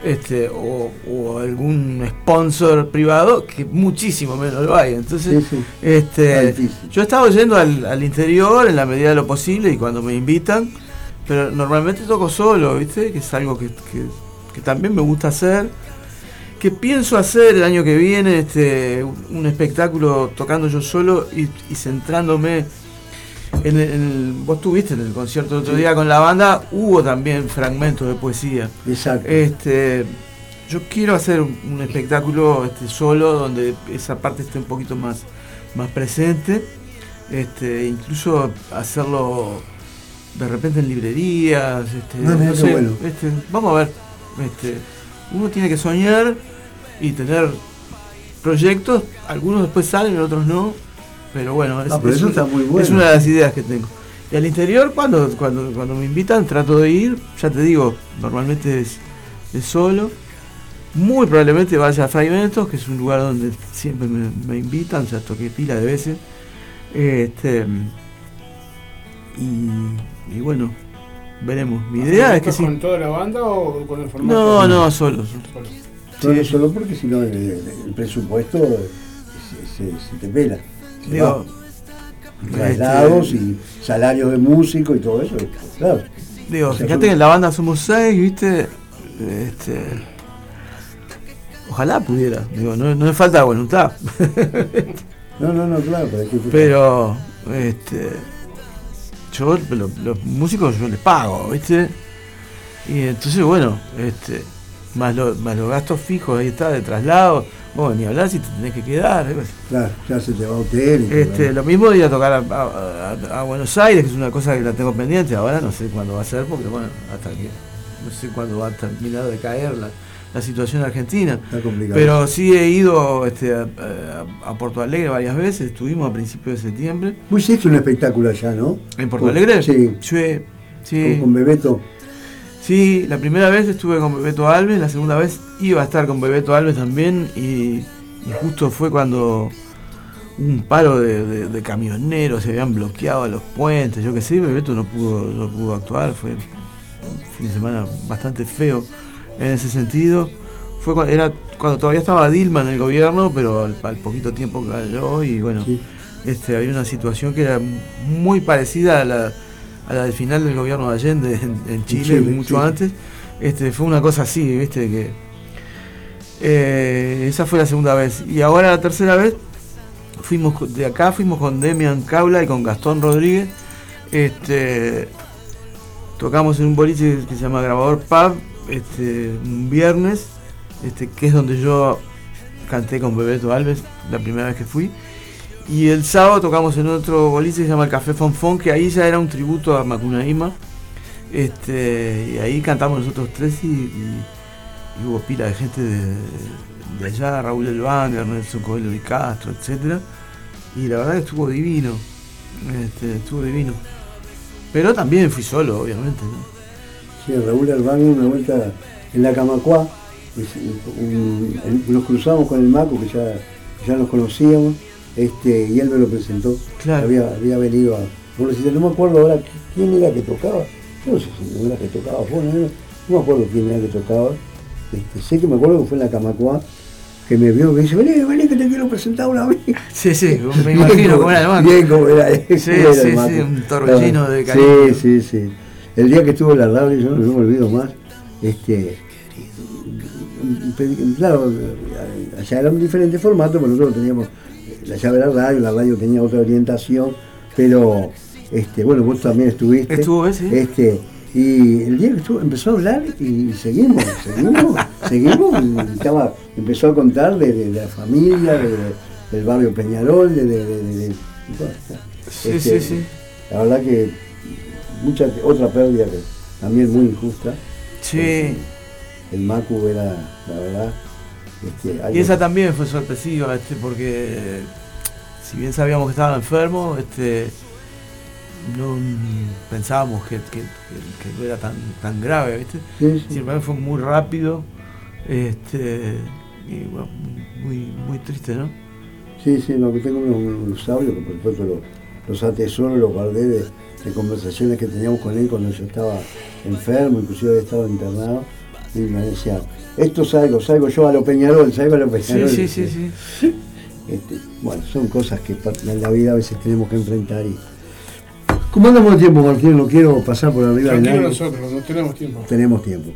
este, o, o algún sponsor privado, que muchísimo menos lo hay. Entonces, Sí, sí. este, yo he estado yendo al, al interior en la medida de lo posible y cuando me invitan, pero normalmente toco solo, ¿viste? Que es algo que, que- que también me gusta hacer. Que pienso hacer el año que viene este, un un espectáculo tocando yo solo y, y centrándome en el, en el- Vos estuviste en el concierto el otro día con la banda, hubo también fragmentos de poesía. Exacto. Este, yo quiero hacer un, espectáculo este, solo donde esa parte esté un poquito más, más presente. Este, incluso hacerlo de repente en librerías. Este, mirá no qué sé, bueno. este, vamos a ver. Este, uno tiene que soñar y tener proyectos. Algunos después salen, otros no. Pero bueno, es, Ah, pero es eso un- está muy bueno. es una de las ideas que tengo. Y al interior, cuando, cuando, cuando me invitan, trato de ir. Ya te digo, normalmente es, es solo. Muy probablemente vaya a Fragmentos, que es un lugar donde siempre me, me invitan, ya toqué pila de veces. Este, y, y bueno, veremos. Mi idea es que sí. ¿Con toda la banda o con el formato? No, no, solo. Solo. Solo, sí. solo porque si no el, el presupuesto se, se- se te pela. Digo. Traslados este, y salarios de músico y todo eso. Claro. Digo, O sea, fíjate que en la banda somos seis, ¿viste? Este, ojalá pudiera, digo, no, no me falta voluntad. No, no, no, claro, pero que Pero, este, yo, lo- los músicos yo les pago, ¿viste? Y entonces, bueno, este, más, lo- más los gastos fijos, ahí está, de traslado, bueno, ni hablar si te tenés que quedar. Claro, ya se te va a hotel. y Este, lo mismo de ir a tocar a, a- a- a Buenos Aires, que es una cosa que la tengo pendiente, ahora no sé cuándo va a ser, porque bueno, hasta que no sé cuándo va a terminar de caer la, la situación argentina. Está complicado. Pero sí he ido este, a, a- Porto Alegre varias veces, estuvimos a principios de septiembre. Vos hiciste un espectáculo allá, ¿no? ¿En Porto Alegre? Sí, Sí, sí, con, con Bebeto. Sí, la primera vez estuve con Bebeto Alves, la segunda vez iba a estar con Bebeto Alves también y, y justo fue cuando un paro de, de- de camioneros se habían bloqueado los puentes, yo qué sé, Bebeto no pudo, no pudo actuar, fue un fin de semana bastante feo en ese sentido. Fue cuando, era cuando todavía estaba Dilma en el gobierno, pero al, al poquito tiempo cayó y bueno, Sí. este, había una situación que era muy parecida a la, a la del final del gobierno de Allende en, en Chile, Chile, mucho sí. antes. Este, fue una cosa así, viste, que eh, esa fue la segunda vez. Y ahora la tercera vez, fuimos de acá, fuimos con Demian Caula y con Gastón Rodríguez. Este, tocamos en un boliche que se llama Grabador Pub, este, un viernes, este, que es donde yo canté con Bebeto Alves la primera vez que fui. Y el sábado tocamos en otro boliche que se llama el Café Fonfon, que ahí ya era un tributo a Macunaíma. Este, y ahí cantamos nosotros tres y, hubo pila de gente de, allá, Raúl Elván, Ernesto Coelho y Castro, etcétera Y la verdad que estuvo divino. Este, estuvo divino. Pero también fui solo, obviamente. ¿no? Sí, Raúl Albán una vuelta en la Camacuá, es un- un- nos cruzamos con el Maco, que ya, ya nos conocíamos, este, y él me lo presentó. Claro. Había, había venido a. Bueno, si no me acuerdo ahora quién era que tocaba. Yo no sé si era que tocaba, bueno, no, no me acuerdo quién era que tocaba. Este, sé que me acuerdo que fue en la Camacuá, que me vio, que dice, vení, vení que te quiero presentar una vez. *laughs* Sí, sí, me imagino cómo era el banco. Bien como era, *laughs* Sí, cómo era sí, sí, un torbellino de Sí, cariño. sí, sí. El día que estuvo en la radio, yo no me olvido más, este, claro, allá eran diferentes formatos, pero nosotros teníamos la llave de la radio, la radio tenía otra orientación, pero este, bueno, vos también estuviste. Estuve, sí. Este, y el día que estuvo, empezó a hablar y seguimos, seguimos, seguimos, y estaba, empezó a contar de, de- de la familia, de- de- del barrio Peñarol, de, Sí, este, sí, sí. La verdad que mucha otra pérdida que también muy injusta. Sí. El Macu era, la verdad, este, Y esa también fue sorpresiva, este, porque si bien sabíamos que estaba enfermo, este, no pensábamos que, que- que- que no era tan, tan grave, ¿viste? Sí, sí. Sin embargo, fue muy rápido, este, y bueno, muy, muy triste, ¿no? Sí, sí, no, que tengo unos, audios que por supuesto los, los atesoro, los guardé de, de conversaciones que teníamos con él cuando yo estaba enfermo, inclusive había estado internado, y me decía, esto salgo, salgo yo a lo Peñarol, salgo a lo Sí, Peñarol. sí, sí, sí. Este, bueno, son cosas que en la vida a veces tenemos que enfrentar y. ¿Cómo andamos de tiempo, Martín? No quiero pasar por arriba de Tranquilo nadie. nosotros, no tenemos tiempo. Tenemos tiempo.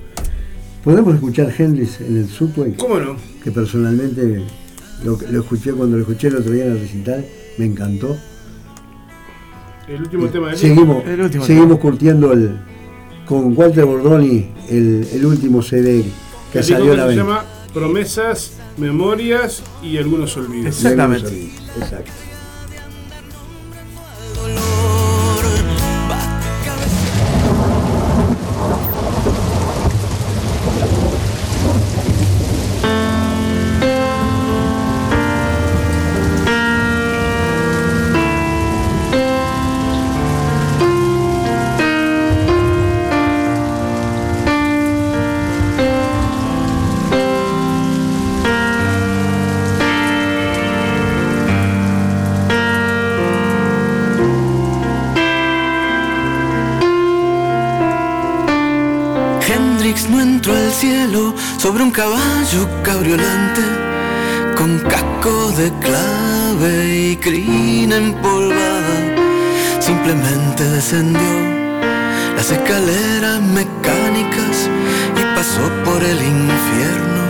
¿Podemos escuchar Hendrix en el subway? ¿Cómo no? Que personalmente lo, lo escuché cuando lo escuché el otro día en el recital, me encantó. El último tema de Seguimos, El último seguimos curtiendo el, con Walter Bordoni el, el último CD que El salió a la se venta. Promesas, Memorias y algunos olvidos. Exactamente. Exacto. Sobre un caballo cabriolante con casco de clave y crina empolvada. Simplemente descendió las escaleras mecánicas y pasó por el infierno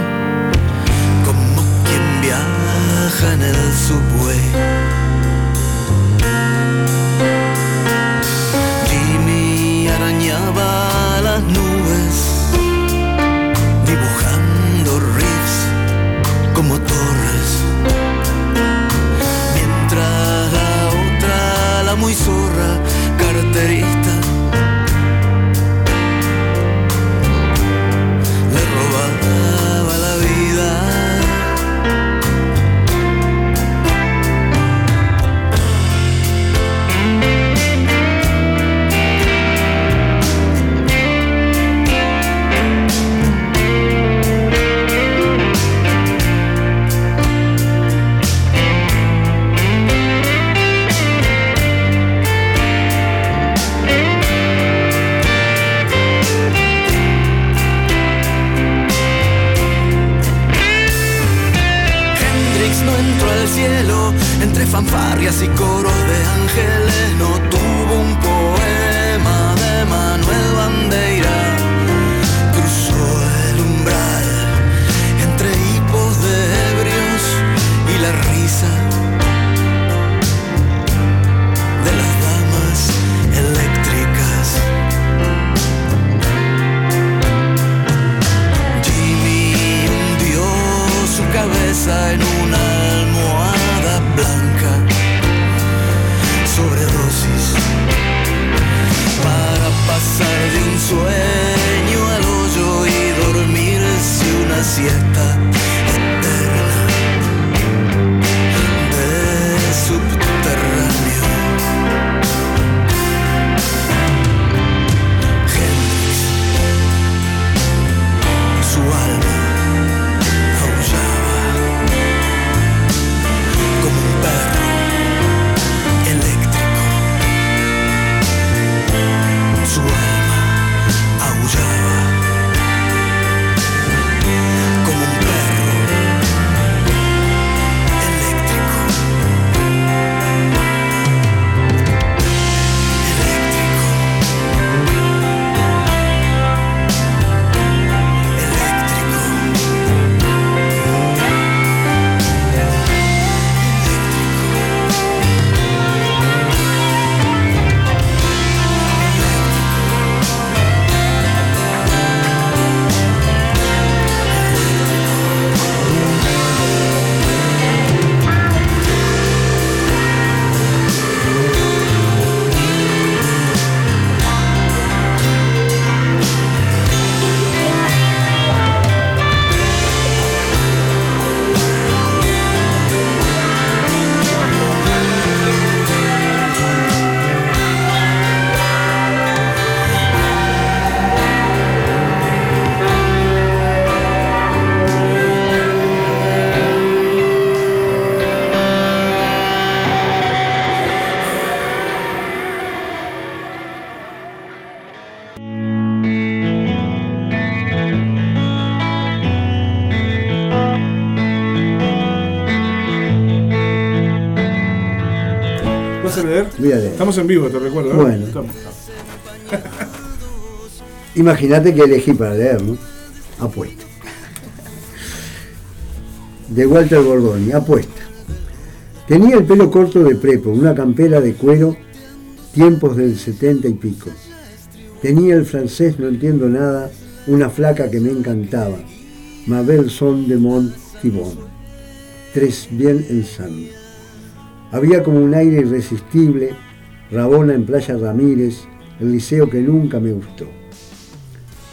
como quien viaja en el subway. fanfarrias y coros de ángeles no tuvo un poema de Manuel Bandeira. Cruzó el umbral entre hipos de ebrios y la risa de las damas eléctricas. Jimmy hundió su cabeza en un see it Estamos en vivo, te recuerdo. ¿eh? Bueno. *laughs* Imagínate que elegí para leer, ¿no? Apuesta. De Walter Bordoni, apuesta. Tenía el pelo corto de prepo, una campera de cuero, tiempos del setenta y pico. Tenía el francés, no entiendo nada, una flaca que me encantaba, Mabel Son de Mont Tres bien ensando. Había como un aire irresistible, Rabona en Playa Ramírez, el liceo que nunca me gustó.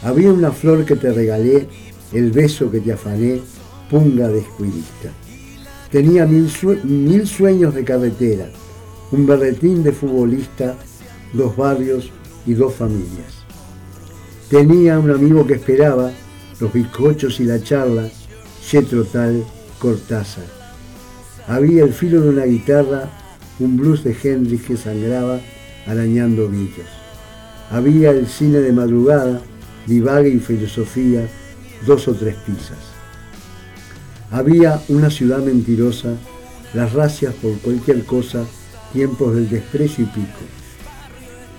Había una flor que te regalé, el beso que te afané, punga de escuilista. Tenía mil, mil sueños de carretera, un berretín de futbolista, dos barrios y dos familias. Tenía un amigo que esperaba, los bizcochos y la charla, Yetro Tal, Cortázar. Había el filo de una guitarra un blues de Hendrix que sangraba arañando villos. Había el cine de madrugada, divague y filosofía, dos o tres pizzas. Había una ciudad mentirosa, las racias por cualquier cosa, tiempos del desprecio y pico.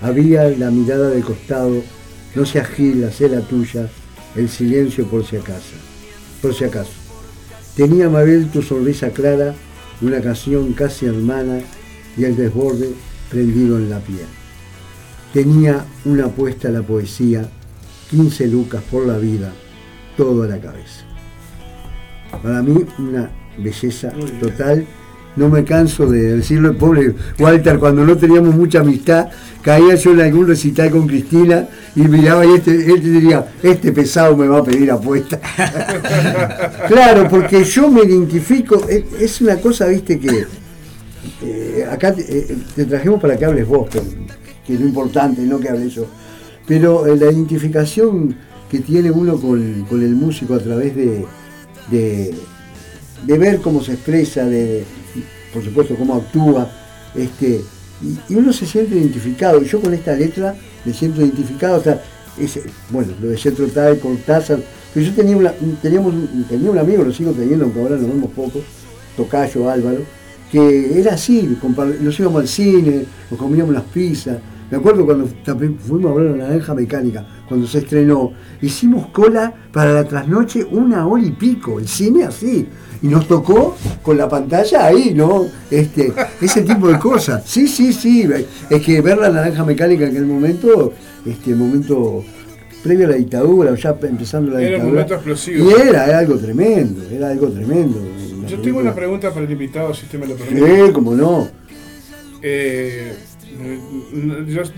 Había la mirada de costado, no se agila, sé la tuya, el silencio por si acaso. Por si acaso. Tenía Mabel tu sonrisa clara, una canción casi hermana y el desborde prendido en la piel. Tenía una apuesta a la poesía, 15 lucas por la vida, todo a la cabeza. Para mí una belleza total. No me canso de decirlo, pobre Walter, cuando no teníamos mucha amistad, caía yo en algún recital con Cristina y miraba y este, este diría, este pesado me va a pedir apuesta. *laughs* claro, porque yo me identifico, es una cosa, viste, que eh, acá eh, te, trajimos para que hables vos, que, es lo importante, no que hable yo. Pero eh, la identificación que tiene uno con, el músico a través de, de, ver cómo se expresa, de, por supuesto cómo actúa, este, y, uno se siente identificado. Yo con esta letra me siento identificado. O sea, bueno, lo de Centro Tal, Cortázar, pero yo tenía, una, teníamos, tenía un amigo, lo sigo teniendo, aunque ahora nos vemos poco, Tocayo Álvaro, que era así, nos íbamos al cine, nos comíamos las pizzas. Me acuerdo cuando fuimos a ver la naranja mecánica, cuando se estrenó, hicimos cola para la trasnoche una hora y pico, el cine así. Y nos tocó con la pantalla ahí, ¿no? Este, ese tipo de cosas. Sí, sí, sí. Es que ver la naranja mecánica en aquel momento, este momento previo a la dictadura, ya empezando la dictadura. Era un momento explosivo. Y era, era algo tremendo, era algo tremendo. Yo tengo una pregunta para el invitado, si usted me lo permite. Sí, cómo no. Eh,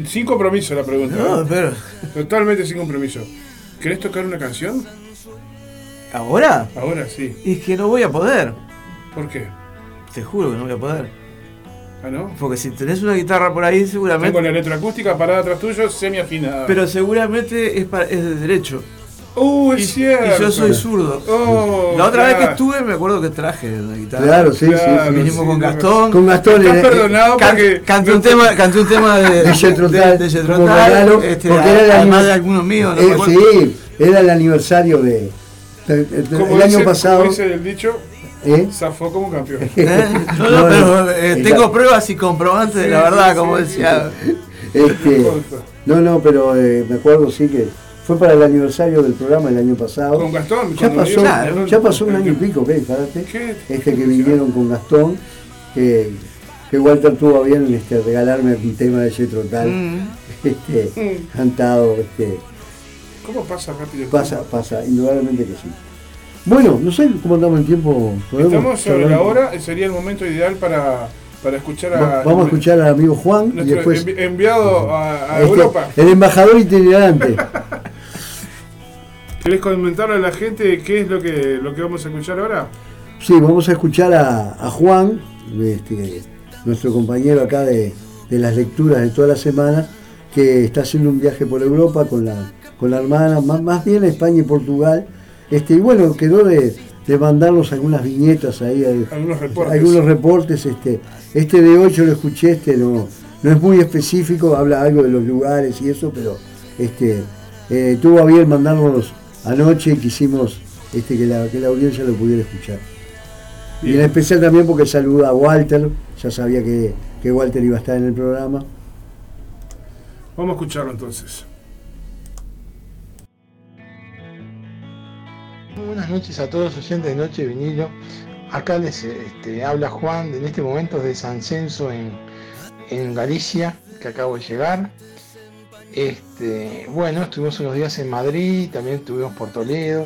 sin compromiso la pregunta. No, pero. Totalmente sin compromiso. ¿Querés tocar una canción? ¿Ahora? Ahora sí. Y es que no voy a poder. ¿Por qué? Te juro que no voy a poder. ¿Ah, no? Porque si tenés una guitarra por ahí, seguramente. Tengo la electroacústica parada atrás tuyo, semi afinada. Pero seguramente es, para- es de derecho. Uh, Y, es cierto. y yo soy zurdo. Oh, la otra vez que claro. estuve, me acuerdo que traje la guitarra. Claro, sí, Claro, sí. Vinimos sí, con Gastón. Con Gastón Estás eh, perdonado Can- porque. canté, no- un tema, canté un tema de, de Jethro Tull, de Tull, regalo, este, porque era además año- de algunos míos. no eh, sí, era el aniversario de. de- de- el año dice- pasado. Como dice el dicho, ¿eh? zafó como campeón. *laughs* ¿Eh? *laughs* No, no, pero eh, tengo pruebas y comprobantes de Sí, la verdad, sí, como sí, decía. Este, no, no, pero eh, me acuerdo sí que fue para el aniversario del programa el año pasado. Con Gastón. Ya pasó, ya pasó un año y pico, ¿qué? Fíjate. ¿Qué? Este que vinieron con Gastón, que, que Walter tuvo bien este, regalarme un tema de Jethro Tull, Mm. *laughs* este, Mm. cantado, este, ¿Cómo pasa rápido el pasa, tiempo? pasa, indudablemente que sí. Bueno, no sé cómo andamos en tiempo. ¿podemos Estamos sobre la hora, sería el momento ideal para, para escuchar Va- a. Vamos a escuchar al amigo Juan y después envi- enviado a, a este, Europa. el embajador itinerante. *laughs* ¿Querés comentarle a la gente qué es lo que, lo que vamos a escuchar ahora? Sí, vamos a escuchar a, a Juan, este, nuestro compañero acá de, de las lecturas de todas las semanas, que está haciendo un viaje por Europa con la, con la hermana, más, más bien a España y Portugal. Este, y bueno, quedó de, de mandarnos algunas viñetas ahí, eh, Algunos reportes. algunos reportes. Este, este de hoy yo lo escuché, este no, no es muy específico, habla algo de los lugares y eso, pero este, eh, tuvo a bien mandárnoslos anoche y quisimos este, que, la, que la audiencia lo pudiera escuchar. Y en especial también porque saluda a Walter, ya sabía que, que Walter iba a estar en el programa. Vamos a escucharlo entonces. Muy Buenas noches a todos los oyentes de Noche Vinilo. Acá les este, habla Juan, en este momento de San Censo en, en Galicia, que acabo de llegar. Este, bueno, estuvimos unos días en Madrid, también estuvimos por Toledo.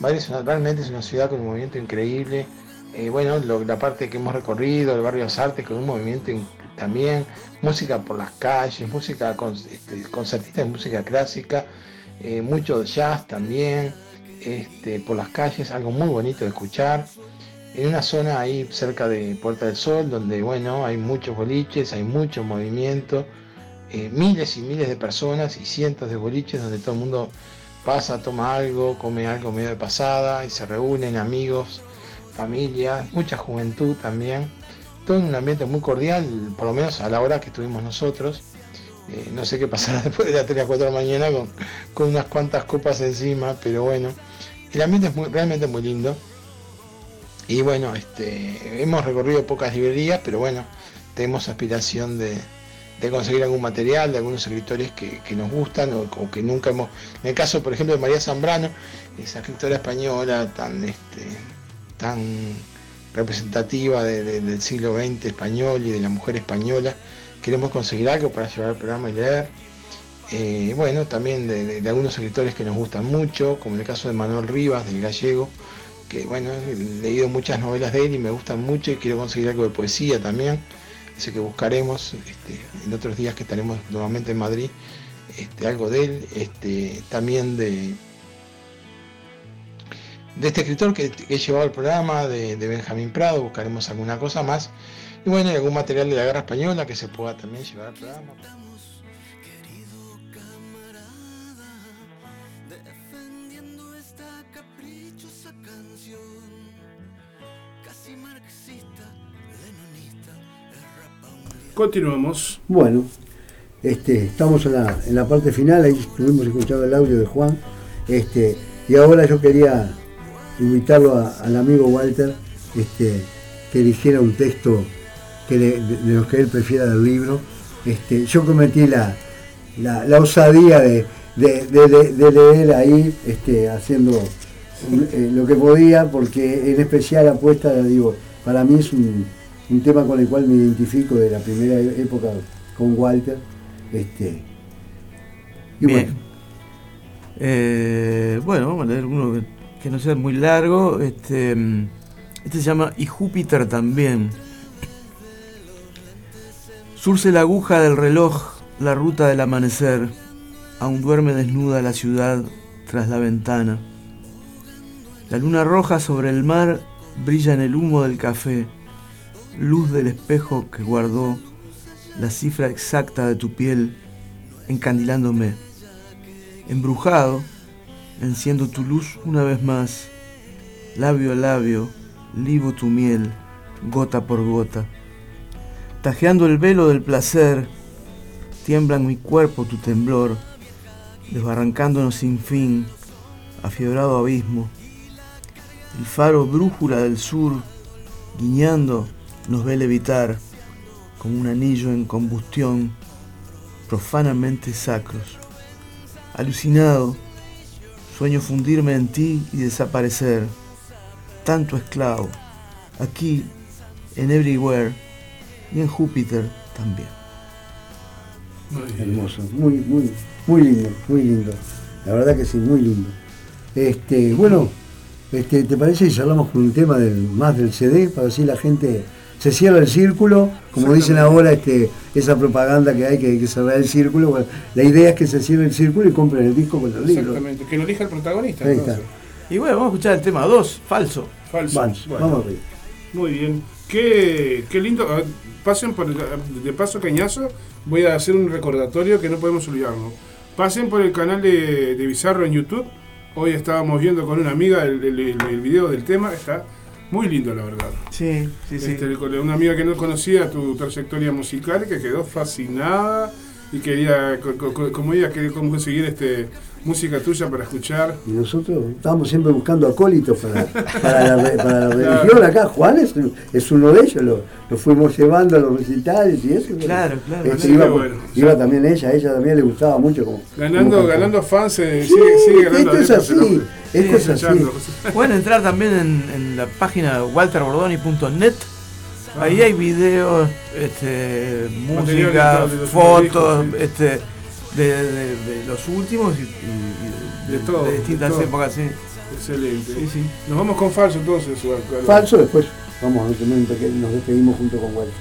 Madrid es realmente es una ciudad con un movimiento increíble. Eh, bueno, lo- la parte que hemos recorrido, el barrio de Artes, con un movimiento también, música por las calles, música con, este, concertistas de música clásica, eh, mucho jazz también este, por las calles, algo muy bonito de escuchar. En una zona ahí cerca de Puerta del Sol, donde bueno, hay muchos boliches, hay mucho movimiento, eh, miles y miles de personas y cientos de boliches donde todo el mundo pasa, toma algo, come algo medio de pasada y se reúnen amigos, familias, mucha juventud también. Todo en un ambiente muy cordial, por lo menos a la hora que estuvimos nosotros. Eh, no sé qué pasará *laughs* después de las 3 a 4 de la mañana con, con unas cuantas copas encima, pero bueno, el ambiente es muy, realmente muy lindo. Y bueno, este, hemos recorrido pocas librerías, pero bueno, tenemos aspiración de, de conseguir algún material de algunos escritores que, que nos gustan o, que nunca hemos. En el caso, por ejemplo, de María Zambrano, esa escritora española tan, este, tan representativa de- de- del siglo XX español y de la mujer española, queremos conseguir algo para llevar al programa y leer. Eh, bueno, también de- de algunos escritores que nos gustan mucho, como en el caso de Manuel Rivas, del gallego, que bueno, he leído muchas novelas de él y me gustan mucho y quiero conseguir algo de poesía también. Así que buscaremos este, en otros días que estaremos nuevamente en Madrid, este, algo de él, este, también de, de este escritor que, he llevado al programa, de, de Benjamín Prado, buscaremos alguna cosa más. Y bueno, y algún material de la guerra española que se pueda también llevar al programa. marxista, Continuamos. Bueno, este, estamos en la, en la parte final, ahí estuvimos escuchando el audio de Juan. Este, y ahora yo quería invitarlo al amigo Walter este, que eligiera un texto que de, de los que él prefiera del libro. Este, yo cometí la, la, la osadía de, de- de- leer ahí, este, haciendo eh, lo que podía, porque en especial apuesta, digo, para mí es un, un tema con el cual me identifico de la primera e- época con Walter. Este, y Bien. bueno, Eh, bueno, vamos a leer uno que, que no sea muy largo. Este, este se llama Y Júpiter también. Surce la aguja del reloj, la ruta del amanecer. Aún duerme desnuda la ciudad tras la ventana. La luna roja sobre el mar brilla en el humo del café, luz del espejo que guardó la cifra exacta de tu piel encandilándome. Embrujado, enciendo tu luz una vez más, labio a labio, libo tu miel, gota por gota. Tajeando el velo del placer, tiembla en mi cuerpo tu temblor, desbarrancándonos sin fin, afiebrado abismo. El faro brújula del sur, guiñando, nos ve levitar como un anillo en combustión, profanamente sacros. Alucinado, sueño fundirme en ti y desaparecer, tanto esclavo, aquí, en Everywhere y en Júpiter también. Hermoso, muy, muy, muy lindo, muy lindo. La verdad que sí, muy lindo. Este, bueno, este, ¿te parece si hablamos con un tema del, más del CD? Para así la gente se cierra el círculo, como dicen ahora este, esa propaganda que hay que, que cerrar el círculo. Bueno, la idea es que se cierre el círculo y compren el disco con los libros. Exactamente, que lo elija el protagonista. Ahí está. Y bueno, vamos a escuchar el tema 2, falso. Falso. Vamos, Bueno, vamos arriba. Muy bien. Qué, qué lindo. Pasen por el- de paso cañazo. Voy a hacer un recordatorio que no podemos olvidarnos. Pasen por el canal de, de Bizarro en YouTube. Hoy estábamos viendo con una amiga el- el video del tema. Está muy lindo, la verdad. Sí, sí, sí. Este, una amiga que no conocía tu trayectoria musical, que quedó fascinada y quería, co- co- co- como ella quería conseguir este, música tuya para escuchar. Y nosotros estábamos siempre buscando acólitos para, para, la, re- para la *laughs* religión acá. Juan es, es uno de ellos, lo, lo fuimos llevando a los recitales y eso. Claro, claro. Este, iba, bueno. iba también ella, a ella también le gustaba mucho como. Ganando, como ganando fans, eh, Sí, sigue, sigue ganando esto es así, esto es así. Pueden entrar también en, en la página walterbordoni.net. Ahí hay videos, este, música, fotos, este, de, de- de los últimos y, y- y de, De todo, de de distintas todo. épocas. Sí. Excelente. Sí, sí. Nos vamos con falso entonces. Falso, después vamos a tener un pequeño, nos despedimos junto con Walter.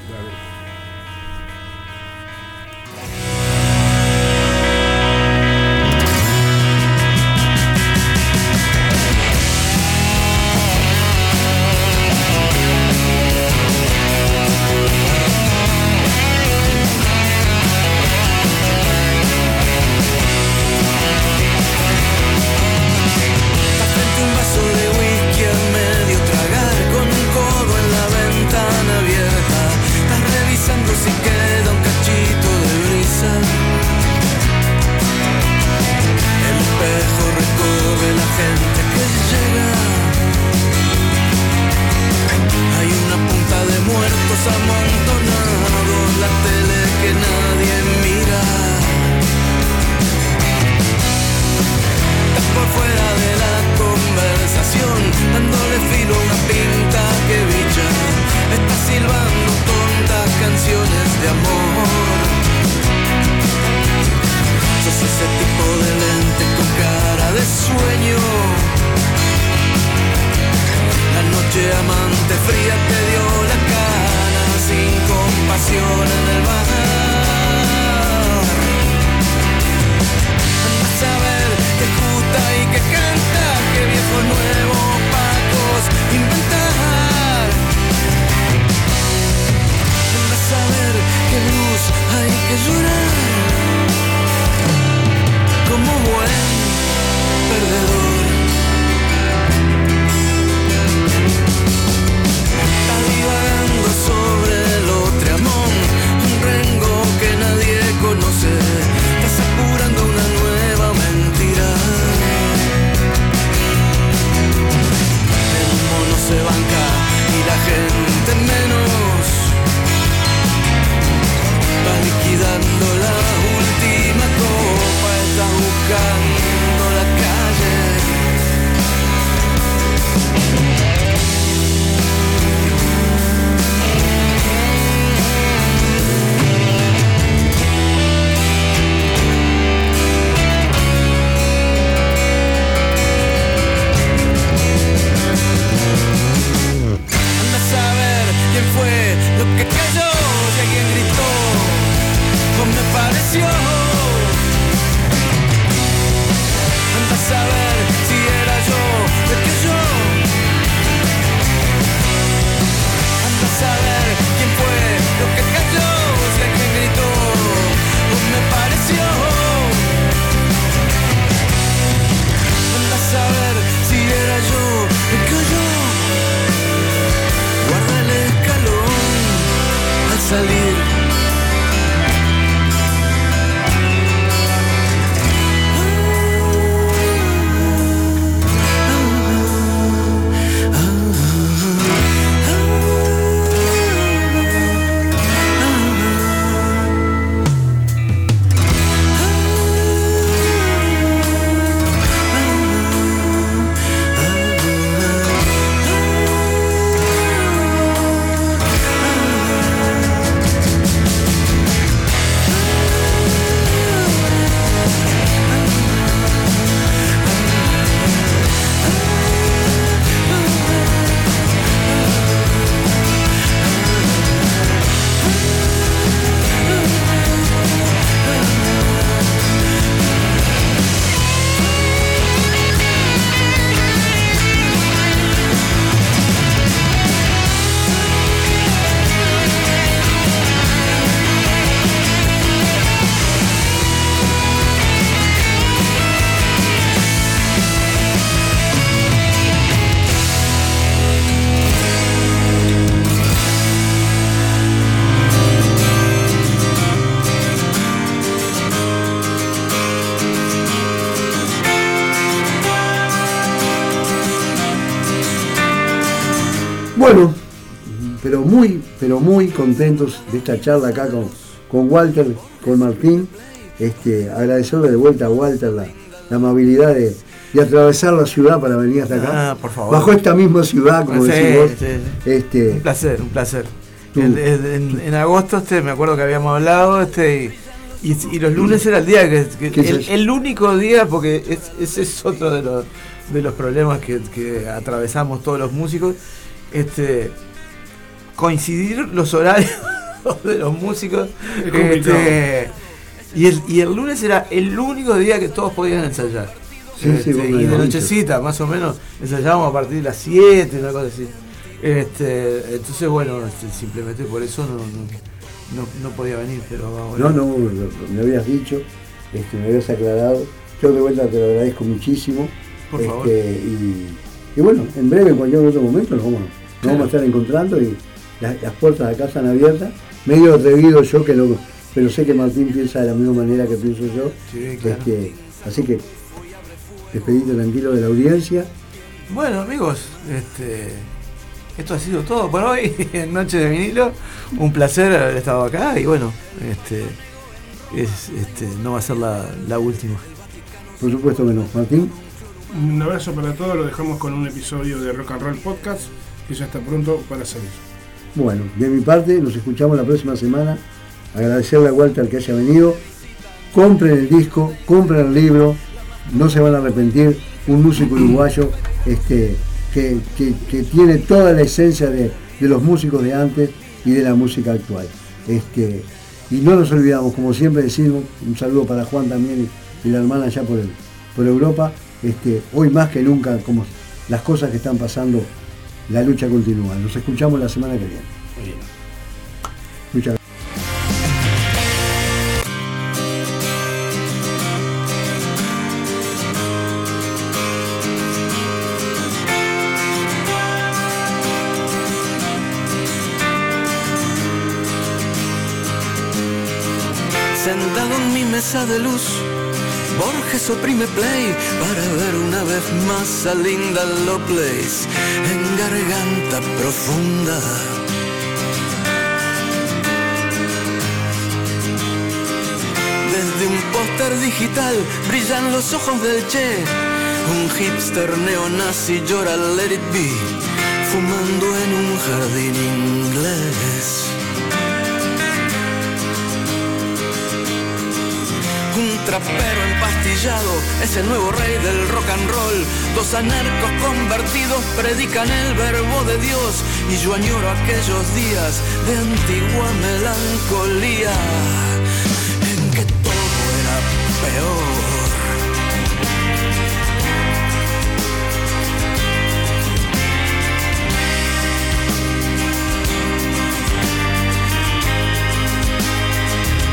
A saber que gusta y que canta, que viejos, nuevos, pacos. nothing pero muy contentos de esta charla acá con, con Walter, con Martín. Este, agradecerle de vuelta a Walter la, la amabilidad de, de atravesar la ciudad para venir hasta acá. Ah, por favor. Bajo esta misma ciudad, como Sí, sí. Este, Un placer, un placer. En, en- en agosto este, me acuerdo que habíamos hablado este y, los lunes era el día que, que- ¿Qué es el, único día porque es- ese es otro de los de los problemas que, que atravesamos todos los músicos este coincidir los horarios *laughs* de los músicos este, y el, y el lunes era el único día que todos podían ensayar Sí, sí, Este, me y de nochecita más o menos ensayábamos a partir de las 7 una cosa así este, entonces bueno, este, simplemente por eso no, no, no, no podía venir, pero ahora- No, no, me habías dicho, este, me habías aclarado. Yo de vuelta te lo agradezco muchísimo. Por Este, favor. Y, y bueno, en breve, en cualquier otro momento, nos vamos, nos Claro. vamos a estar encontrando y las, las puertas de acá están abiertas. Medio atrevido yo, que lo, pero sé que Martín piensa de la misma manera que pienso yo. Sí, claro. Este, así que despedite tranquilo de la audiencia. Bueno amigos, este esto ha sido todo por hoy *laughs* en Noche de Vinilo. Un placer haber estado acá y bueno, este, es, este no va a ser la, la última. Por supuesto que no. Martín, Un abrazo para todos, lo dejamos con un episodio de Rock and Roll Podcast que ya está pronto para salir. Bueno, de mi parte, nos escuchamos la próxima semana. Agradecerle a Walter que haya venido. Compren el disco, compren el libro, no se van a arrepentir. Un músico uruguayo este, que, que- que tiene toda la esencia de, de los músicos de antes y de la música actual. Este, y no nos olvidamos, como siempre decimos, un saludo para Juan también y, la hermana allá por, el- por Europa. Este, hoy más que nunca, como las cosas que están pasando, la lucha continúa. Nos escuchamos la semana que viene. Borges oprime play para ver una vez más a Linda Lovelace en garganta profunda. Desde un póster digital brillan los ojos del Che. Un hipster neonazi llora Let It Be, fumando en un jardín inglés. Un trapero empastillado es el nuevo rey del rock and roll. Dos anarcos convertidos predican el verbo de Dios. Y yo añoro aquellos días de antigua melancolía en que todo era peor.